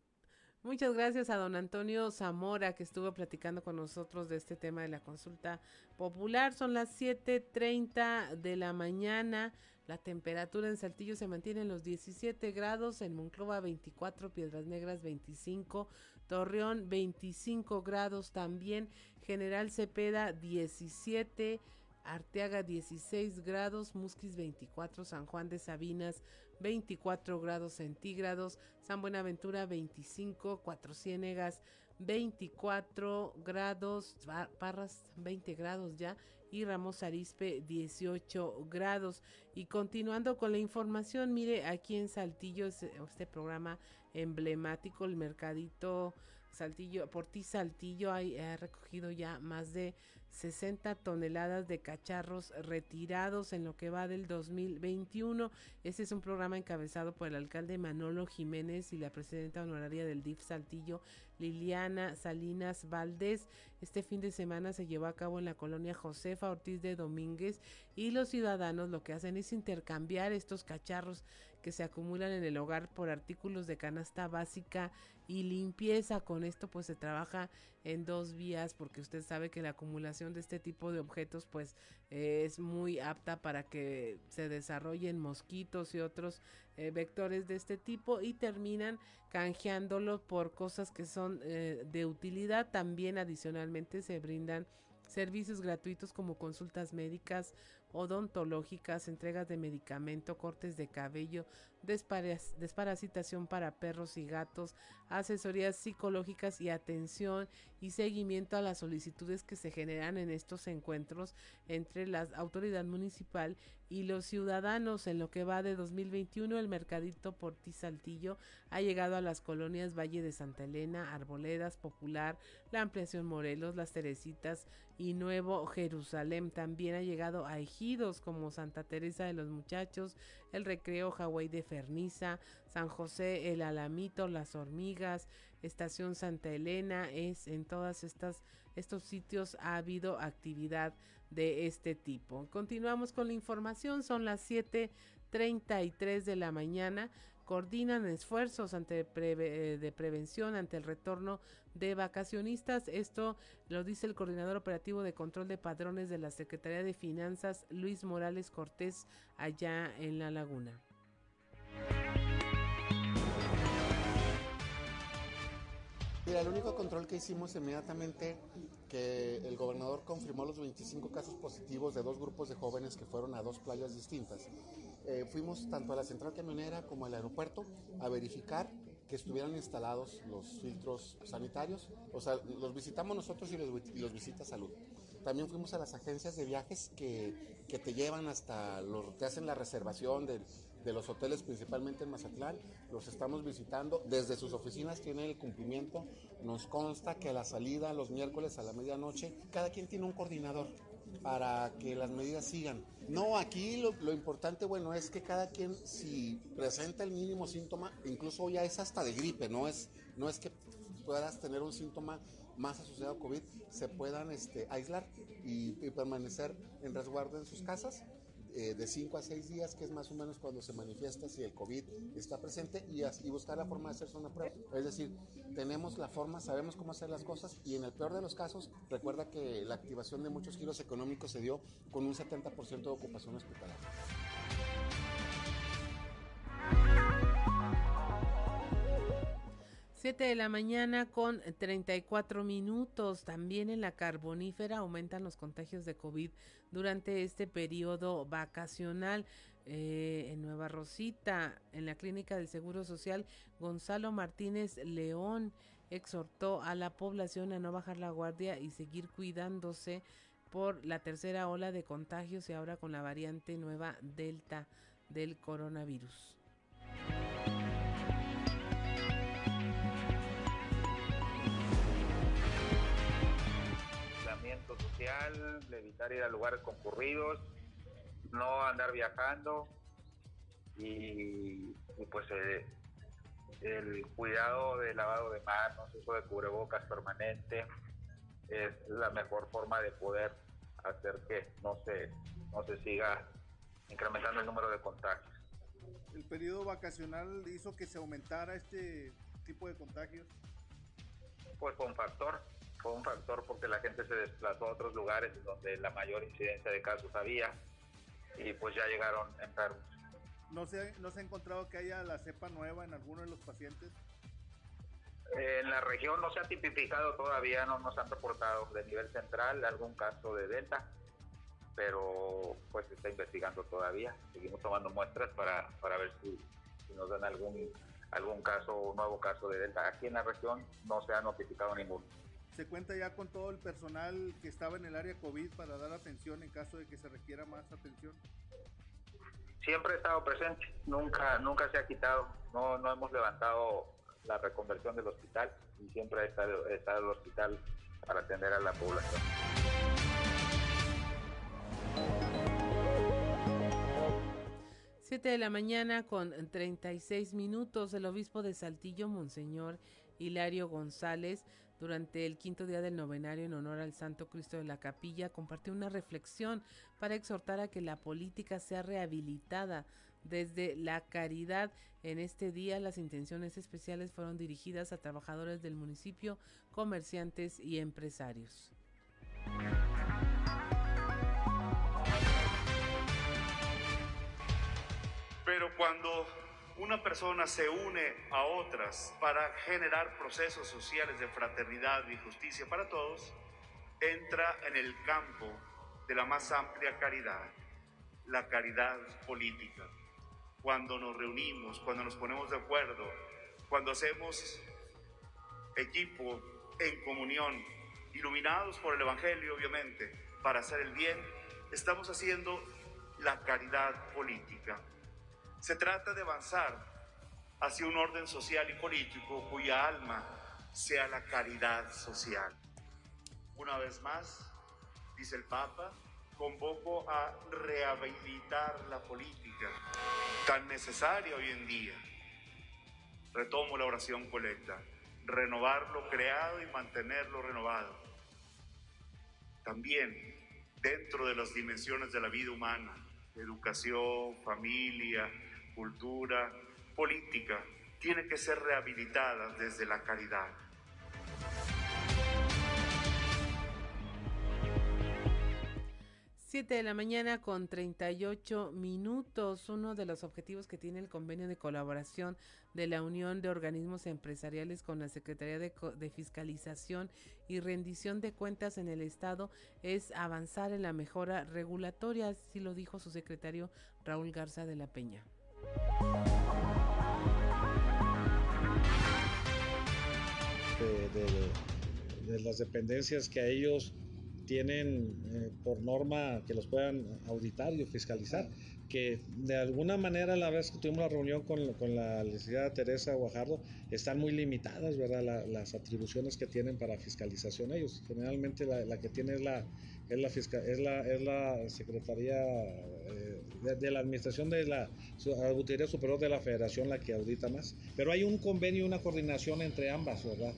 Muchas gracias a don Antonio Zamora que estuvo platicando con nosotros de este tema de la consulta popular. Son las 7.30 de la mañana. La temperatura en Saltillo se mantiene en los 17 grados, en Monclova 24, Piedras Negras 25, Torreón 25 grados también, General Cepeda 17, Arteaga 16 grados, Musquis 24, San Juan de Sabinas 24 grados centígrados, San Buenaventura 25, Cuatro Ciénegas 24 grados, Parras 20 grados ya y Ramos Arispe 18 grados. Y continuando con la información, mire, aquí en Saltillo, este programa emblemático, el Mercadito Saltillo, por ti Saltillo, ha recogido ya más de 60 toneladas de cacharros retirados en lo que va del 2021. Este es un programa encabezado por el alcalde Manolo Jiménez y la presidenta honoraria del DIF Saltillo, Liliana Salinas Valdés. Este fin de semana se llevó a cabo en la colonia Josefa Ortiz de Domínguez y los ciudadanos lo que hacen es intercambiar estos cacharros que se acumulan en el hogar por artículos de canasta básica y limpieza. Con esto pues se trabaja en dos vías porque usted sabe que la acumulación de este tipo de objetos pues es muy apta para que se desarrollen mosquitos y otros eh, vectores de este tipo y terminan canjeándolo por cosas que son eh, de utilidad. También adicionalmente se brindan servicios gratuitos como consultas médicas, odontológicas, entregas de medicamento, cortes de cabello, desparasitación para perros y gatos, asesorías psicológicas y atención y seguimiento a las solicitudes que se generan en estos encuentros entre la autoridad municipal y los ciudadanos. En lo que va de 2021, el mercadito Porti Saltillo ha llegado a las colonias Valle de Santa Elena, Arboledas, Popular, la ampliación Morelos, Las Teresitas y Nuevo Jerusalén. También ha llegado a ejidos como Santa Teresa de los Muchachos, el Recreo Hawái de Ferniza, San José, el Alamito, Las Hormigas, Estación Santa Elena, es en todas estas estos sitios ha habido actividad de este tipo. Continuamos con la información, son las 7.33 de la mañana coordinan esfuerzos ante eh, de prevención ante el retorno de vacacionistas. Esto lo dice el coordinador operativo de control de padrones de la Secretaría de Finanzas, Luis Morales Cortés, allá en La Laguna. Mira, el único control que hicimos inmediatamente que el gobernador confirmó los 25 casos positivos de dos grupos de jóvenes que fueron a dos playas distintas. Eh, fuimos tanto a la central camionera como al aeropuerto a verificar que estuvieran instalados los filtros sanitarios. O sea, los visitamos nosotros y los, visita salud. También fuimos a las agencias de viajes que, que te llevan hasta, los, te hacen la reservación de, de los hoteles, principalmente en Mazatlán. Los estamos visitando. Desde sus oficinas tienen el cumplimiento. Nos consta que a la salida los miércoles a la medianoche, cada quien tiene un coordinador para que las medidas sigan. No, aquí lo, lo, importante, bueno, es que cada quien, si presenta el mínimo síntoma, incluso ya es hasta de gripe, no es, no es que puedas tener un síntoma más asociado a COVID, se puedan este, aislar y, y permanecer en resguardo en sus casas eh, de 5 a 6 días, que es más o menos cuando se manifiesta si el COVID está presente, y, y buscar la forma de hacerse una prueba. Es decir, tenemos la forma, sabemos cómo hacer las cosas, y en el peor de los casos, recuerda que la activación de muchos giros económicos se dio con un 70% de ocupación hospitalaria. 7 de la mañana con 34 minutos. También en la carbonífera aumentan los contagios de COVID durante este periodo vacacional. Eh, en Nueva Rosita, en la clínica del Seguro Social, Gonzalo Martínez León exhortó a la población a no bajar la guardia y seguir cuidándose por la tercera ola de contagios y ahora con la variante nueva Delta del coronavirus. Social, evitar ir a lugares concurridos, no andar viajando y, pues eh, el cuidado de lavado de manos, uso de cubrebocas permanente es la mejor forma de poder hacer que no se, no se siga incrementando el número de contagios. ¿El periodo vacacional hizo que se aumentara este tipo de contagios? Pues con factor, fue un factor porque la gente se desplazó a otros lugares donde la mayor incidencia de casos había y pues ya llegaron enfermos. ¿No se, ¿No se ha encontrado que haya la cepa nueva en alguno de los pacientes? En la región no se ha tipificado todavía, no nos han reportado de nivel central algún caso de Delta, pero pues se está investigando todavía. Seguimos tomando muestras para, para ver si, si nos dan algún, algún caso, nuevo caso de Delta. Aquí en la región no se ha notificado ninguno se cuenta ya con todo el personal que estaba en el área COVID para dar atención en caso de que se requiera más atención. Siempre ha estado presente, nunca, nunca se ha quitado, no, no hemos levantado la reconversión del hospital y siempre ha estado, estado el hospital para atender a la población. 7 de la mañana con 36 minutos, el obispo de Saltillo, Monseñor Hilario González, durante el quinto día del novenario en honor al Santo Cristo de la Capilla, compartió una reflexión para exhortar a que la política sea rehabilitada desde la caridad. En este día las intenciones especiales fueron dirigidas a trabajadores del municipio, comerciantes y empresarios. Pero cuando una persona se une a otras para generar procesos sociales de fraternidad y justicia para todos, entra en el campo de la más amplia caridad, la caridad política. Cuando nos reunimos, cuando nos ponemos de acuerdo, cuando hacemos equipo en comunión, iluminados por el Evangelio, obviamente, para hacer el bien, estamos haciendo la caridad política. Se trata de avanzar hacia un orden social y político cuya alma sea la caridad social. Una vez más, dice el Papa, convoco a rehabilitar la política tan necesaria hoy en día. Retomo la oración colecta, renovar lo creado y mantenerlo renovado. también dentro de las dimensiones de la vida humana, educación, familia, cultura, política, tiene que ser rehabilitada desde la caridad. 7 de la mañana con 38 minutos. Uno de los objetivos que tiene el convenio de colaboración de la Unión de Organismos Empresariales con la Secretaría de, de, Fiscalización y Rendición de Cuentas en el Estado es avanzar en la mejora regulatoria, así lo dijo su secretario Raúl Garza de la Peña. De, las dependencias que a ellos tienen eh, por norma que los puedan auditar y fiscalizar. Que de alguna manera, la vez que tuvimos la reunión con, con la licenciada Teresa Guajardo, están muy limitadas, ¿verdad? las atribuciones que tienen para fiscalización ellos. Generalmente la, la que tiene es la, es la, es la, es la Secretaría eh, de, la Administración de la Auditoría Superior de la Federación la que audita más. Pero hay un convenio, una coordinación entre ambas, ¿verdad?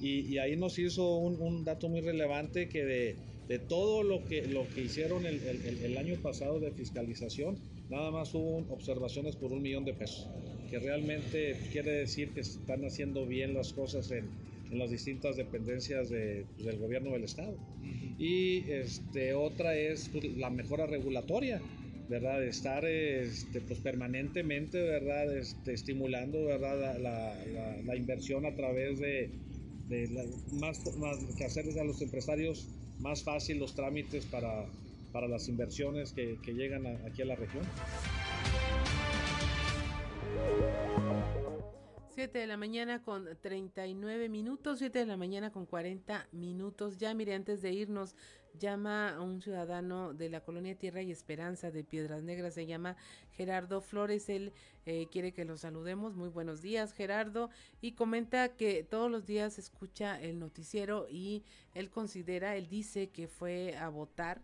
Y, ahí nos hizo un, un dato muy relevante que de de todo lo que, lo que hicieron el, el, el, año pasado de fiscalización, nada más hubo observaciones por un millón de pesos, que realmente quiere decir que están haciendo bien las cosas en, en las distintas dependencias de, pues, del gobierno del estado. Y este, otra es pues, la mejora regulatoria, ¿verdad? De estar este, pues, permanentemente, ¿verdad? Este, estimulando, ¿verdad? La, la, la, inversión a través de, de la, más, más que hacerles a los empresarios más fácil los trámites para, para las inversiones que, que llegan a, aquí a la región. 7 de la mañana con 39 minutos, 7 de la mañana con 40 minutos. Ya, mire, antes de irnos, llama a un ciudadano de la colonia Tierra y Esperanza de Piedras Negras, se llama Gerardo Flores. Él eh, quiere que lo saludemos. Muy buenos días, Gerardo. Y comenta que todos los días escucha el noticiero y él considera, él dice que fue a votar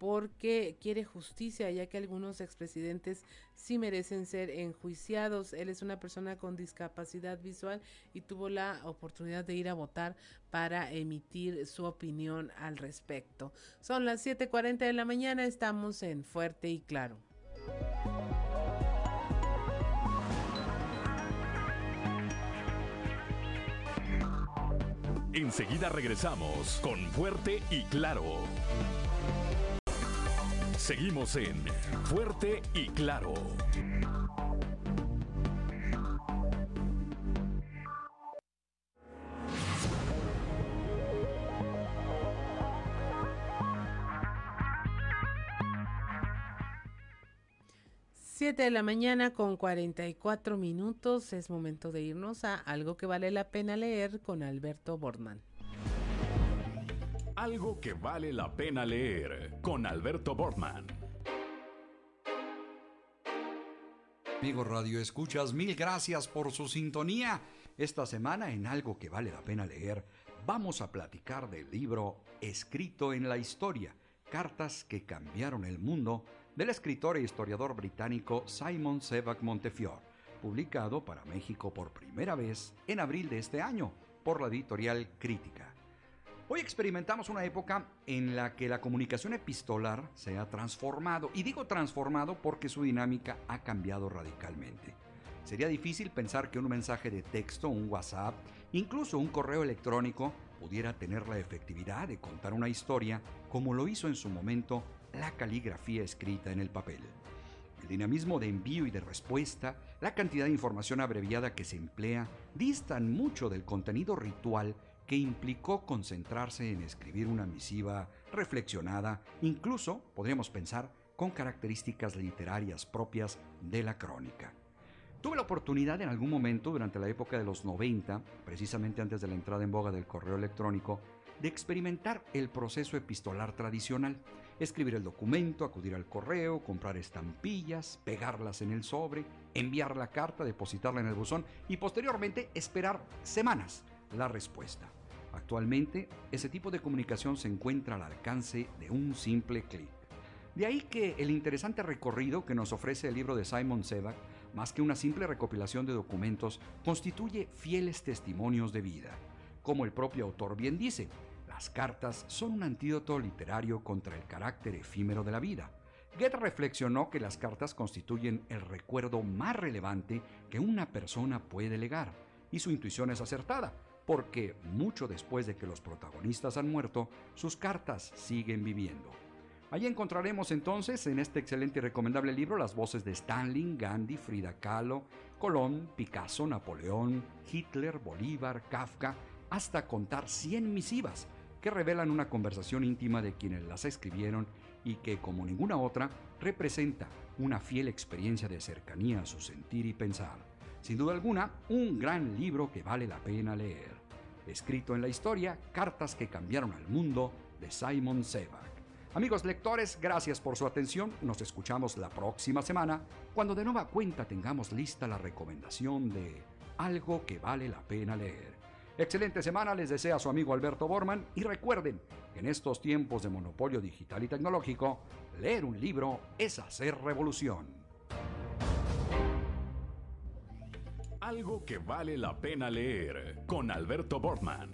porque quiere justicia, ya que algunos expresidentes sí merecen ser enjuiciados. Él es una persona con discapacidad visual y tuvo la oportunidad de ir a votar para emitir su opinión al respecto. Son las 7:40 de la mañana, estamos en Fuerte y Claro. Enseguida regresamos con Fuerte y Claro. Seguimos en Fuerte y Claro. Siete de la mañana con 44 minutos. Es momento de irnos a algo que vale la pena leer con Alberto Bortman. Algo que vale la pena leer con Alberto Bortman. Amigos Radio Escuchas, mil gracias por su sintonía. Esta semana en Algo que vale la pena leer vamos a platicar del libro Escrito en la Historia, Cartas que cambiaron el mundo, del escritor e historiador británico Simon Sebag Montefiore, publicado para México por primera vez en abril de este año por la editorial Crítica. Hoy experimentamos una época en la que la comunicación epistolar se ha transformado, y digo transformado porque su dinámica ha cambiado radicalmente. Sería difícil pensar que un mensaje de texto, un WhatsApp, incluso un correo electrónico pudiera tener la efectividad de contar una historia como lo hizo en su momento la caligrafía escrita en el papel. El dinamismo de envío y de respuesta, la cantidad de información abreviada que se emplea, distan mucho del contenido ritual que implicó concentrarse en escribir una misiva reflexionada, incluso, podríamos pensar, con características literarias propias de la crónica. Tuve la oportunidad en algún momento durante la época de los 90, precisamente antes de la entrada en boga del correo electrónico, de experimentar el proceso epistolar tradicional, escribir el documento, acudir al correo, comprar estampillas, pegarlas en el sobre, enviar la carta, depositarla en el buzón y posteriormente esperar semanas la respuesta. Actualmente, ese tipo de comunicación se encuentra al alcance de un simple clic. De ahí que el interesante recorrido que nos ofrece el libro de Simon Sebag, más que una simple recopilación de documentos, constituye fieles testimonios de vida. Como el propio autor bien dice, la Las cartas son un antídoto literario contra el carácter efímero de la vida. Goethe reflexionó que las cartas constituyen el recuerdo más relevante que una persona puede legar, y su intuición es acertada, porque mucho después de que los protagonistas han muerto, sus cartas siguen viviendo. Allí encontraremos entonces en este excelente y recomendable libro las voces de Stanley, Gandhi, Frida Kahlo, Colón, Picasso, Napoleón, Hitler, Bolívar, Kafka, hasta contar 100 misivas que revelan una conversación íntima de quienes las escribieron y que, como ninguna otra, representa una fiel experiencia de cercanía a su sentir y pensar. Sin duda alguna, un gran libro que vale la pena leer. Escrito en la historia, Cartas que cambiaron al mundo, de Simon Sebag. Amigos lectores, gracias por su atención. Nos escuchamos la próxima semana, cuando de nueva cuenta tengamos lista la recomendación de algo que vale la pena leer. Excelente semana les desea su amigo Alberto Borman y recuerden que en estos tiempos de monopolio digital y tecnológico, leer un libro es hacer revolución. Algo que vale la pena leer con Alberto Borman.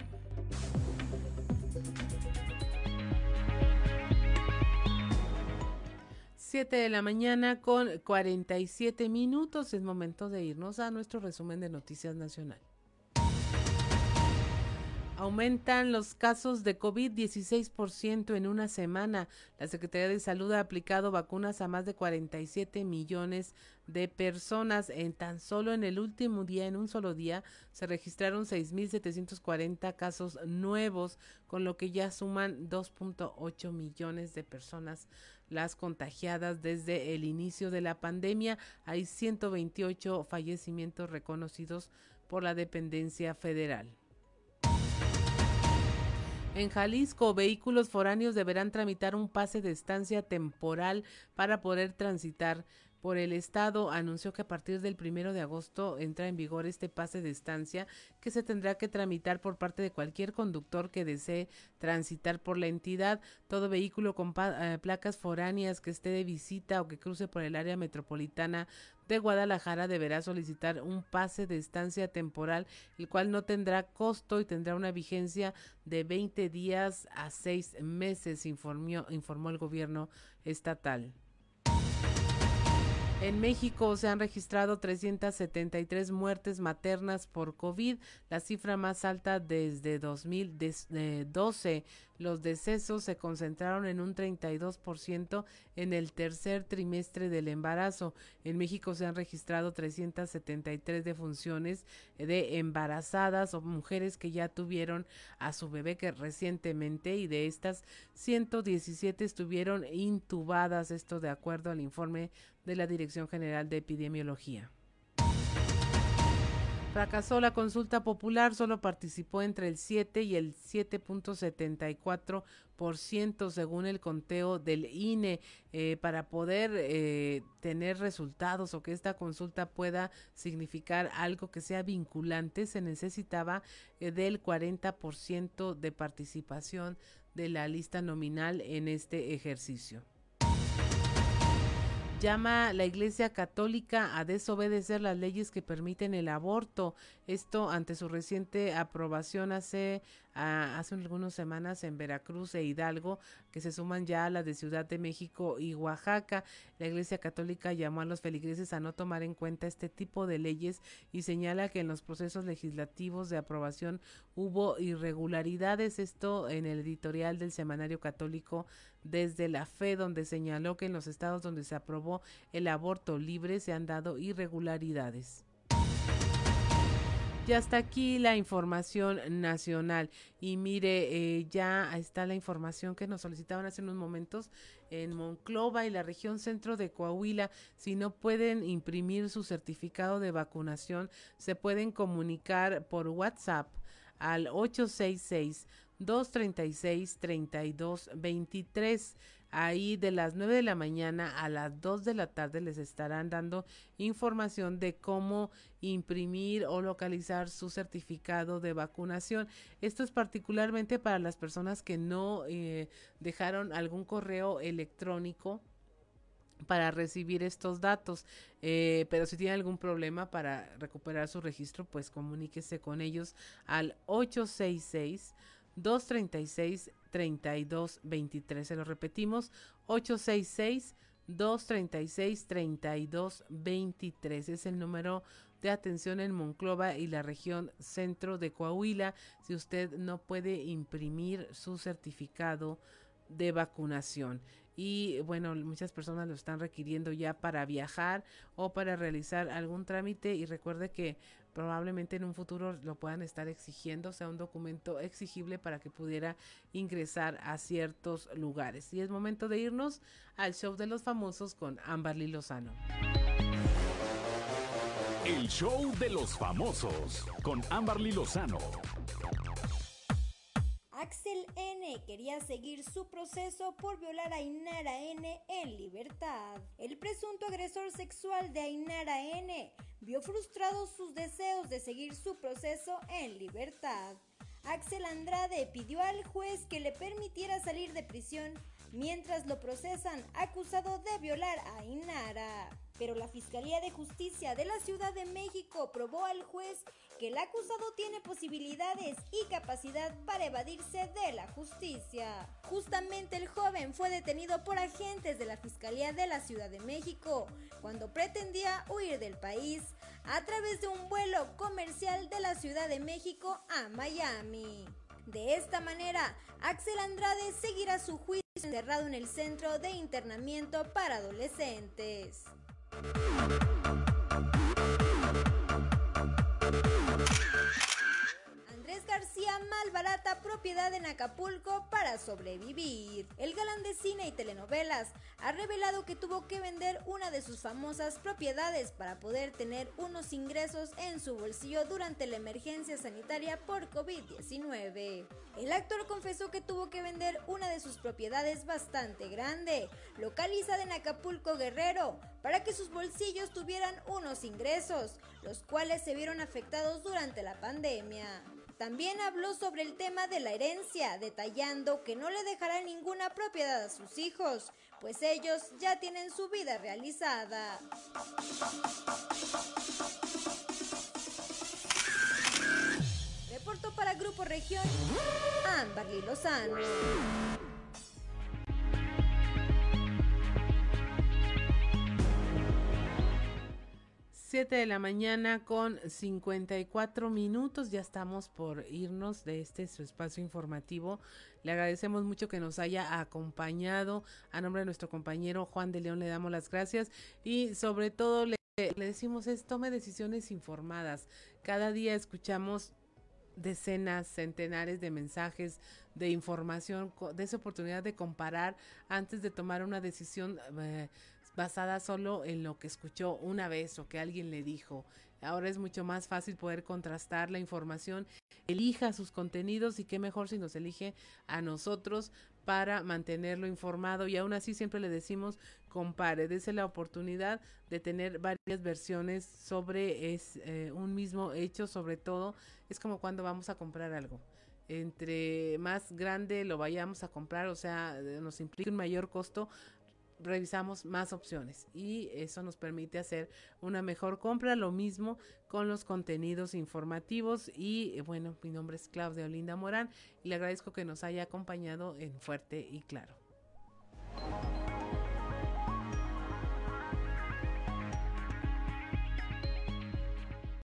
Siete de la mañana con 47 minutos. Es momento de irnos a nuestro resumen de Noticias Nacional. Aumentan los casos de COVID 16% en una semana. La Secretaría de Salud ha aplicado vacunas a más de 47 millones de personas. En tan solo en el último día, en un solo día, se registraron 6.740 casos nuevos, con lo que ya suman 2.8 millones de personas las contagiadas desde el inicio de la pandemia. Hay 128 fallecimientos reconocidos por la dependencia federal. En Jalisco, vehículos foráneos deberán tramitar un pase de estancia temporal para poder transitar por el Estado anunció que a partir del primero de agosto entra en vigor este pase de estancia que se tendrá que tramitar por parte de cualquier conductor que desee transitar por la entidad. Todo vehículo con eh, placas foráneas que esté de visita o que cruce por el área metropolitana de Guadalajara deberá solicitar un pase de estancia temporal, el cual no tendrá costo y tendrá una vigencia de 20 días a 6 meses, informó, informó el gobierno estatal. En México se han registrado 373 muertes maternas por COVID, la cifra más alta desde 2012. Los decesos se concentraron en un 32% en el tercer trimestre del embarazo. En México se han registrado 373 defunciones de embarazadas o mujeres que ya tuvieron a su bebé recientemente y de estas 117 estuvieron intubadas, esto de acuerdo al informe de la Dirección General de Epidemiología. Fracasó la consulta popular, solo participó entre el 7 y el 7.74% según el conteo del INE. Eh, para poder eh, tener resultados o que esta consulta pueda significar algo que sea vinculante, se necesitaba eh, del 40% de participación de la lista nominal en este ejercicio llama la Iglesia Católica a desobedecer las leyes que permiten el aborto. Esto ante su reciente aprobación hace hace algunas semanas en Veracruz e Hidalgo, que se suman ya a las de Ciudad de México y Oaxaca. La Iglesia Católica llamó a los feligreses a no tomar en cuenta este tipo de leyes y señala que en los procesos legislativos de aprobación hubo irregularidades. Esto en el editorial del Semanario Católico desde la fe, donde señaló que en los estados donde se aprobó el aborto libre se han dado irregularidades. Ya está aquí la información nacional. Y mire, eh, ya está la información que nos solicitaban hace unos momentos en Monclova y la región centro de Coahuila. Si no pueden imprimir su certificado de vacunación, se pueden comunicar por WhatsApp al 866 236 3223 Ahí de las 9 de la mañana a las 2 de la tarde les estarán dando información de cómo imprimir o localizar su certificado de vacunación. Esto es particularmente para las personas que no eh, dejaron algún correo electrónico para recibir estos datos. Eh, pero si tienen algún problema para recuperar su registro, pues comuníquese con ellos al 866 236 3223. Se lo repetimos, 866 236 3223 es el número de atención en Monclova y la región centro de Coahuila. Si usted no puede imprimir su certificado de vacunación. Y bueno, muchas personas lo están requiriendo ya para viajar o para realizar algún trámite. Y recuerde que probablemente en un futuro lo puedan estar exigiendo, sea un documento exigible para que pudiera ingresar a ciertos lugares. Y es momento de irnos al show de los famosos con Amberly Lozano. El show de los famosos con Amberly Lozano. Axel N. quería seguir su proceso por violar a Ainara N. en libertad. El presunto agresor sexual de Ainara N. vio frustrados sus deseos de seguir su proceso en libertad. Axel Andrade pidió al juez que le permitiera salir de prisión mientras lo procesan acusado de violar a Ainara pero la Fiscalía de Justicia de la Ciudad de México probó al juez que el acusado tiene posibilidades y capacidad para evadirse de la justicia. Justamente el joven fue detenido por agentes de la Fiscalía de la Ciudad de México cuando pretendía huir del país a través de un vuelo comercial de la Ciudad de México a Miami. De esta manera, Axel Andrade seguirá su juicio encerrado en el Centro de Internamiento para Adolescentes. García malbarata propiedad en Acapulco para sobrevivir. El galán de cine y telenovelas ha revelado que tuvo que vender una de sus famosas propiedades para poder tener unos ingresos en su bolsillo durante la emergencia sanitaria por COVID-19. El actor confesó que tuvo que vender una de sus propiedades bastante grande, localizada en Acapulco Guerrero, para que sus bolsillos tuvieran unos ingresos, los cuales se vieron afectados durante la pandemia. También habló sobre el tema de la herencia, detallando que no le dejará ninguna propiedad a sus hijos, pues ellos ya tienen su vida realizada. Reporto para Grupo Región, Amberly Lozano. 7 de la mañana con 54 minutos. Ya estamos por irnos de este su espacio informativo. Le agradecemos mucho que nos haya acompañado. A nombre de nuestro compañero Juan de León le damos las gracias y sobre todo le, decimos es tome decisiones informadas. Cada día escuchamos decenas, centenares de mensajes de información, de esa oportunidad de comparar antes de tomar una decisión. Eh, basada solo en lo que escuchó una vez o que alguien le dijo. Ahora es mucho más fácil poder contrastar la información, elija sus contenidos y qué mejor si nos elige a nosotros para mantenerlo informado. Y aún así siempre le decimos compare, dése la oportunidad de tener varias versiones sobre es, eh, un mismo hecho, sobre todo es como cuando vamos a comprar algo. Entre más grande lo vayamos a comprar, o sea, nos implica un mayor costo, revisamos más opciones y eso nos permite hacer una mejor compra. Lo mismo con los contenidos informativos y eh, bueno, mi nombre es Claudia Olinda Morán y le agradezco que nos haya acompañado en Fuerte y Claro.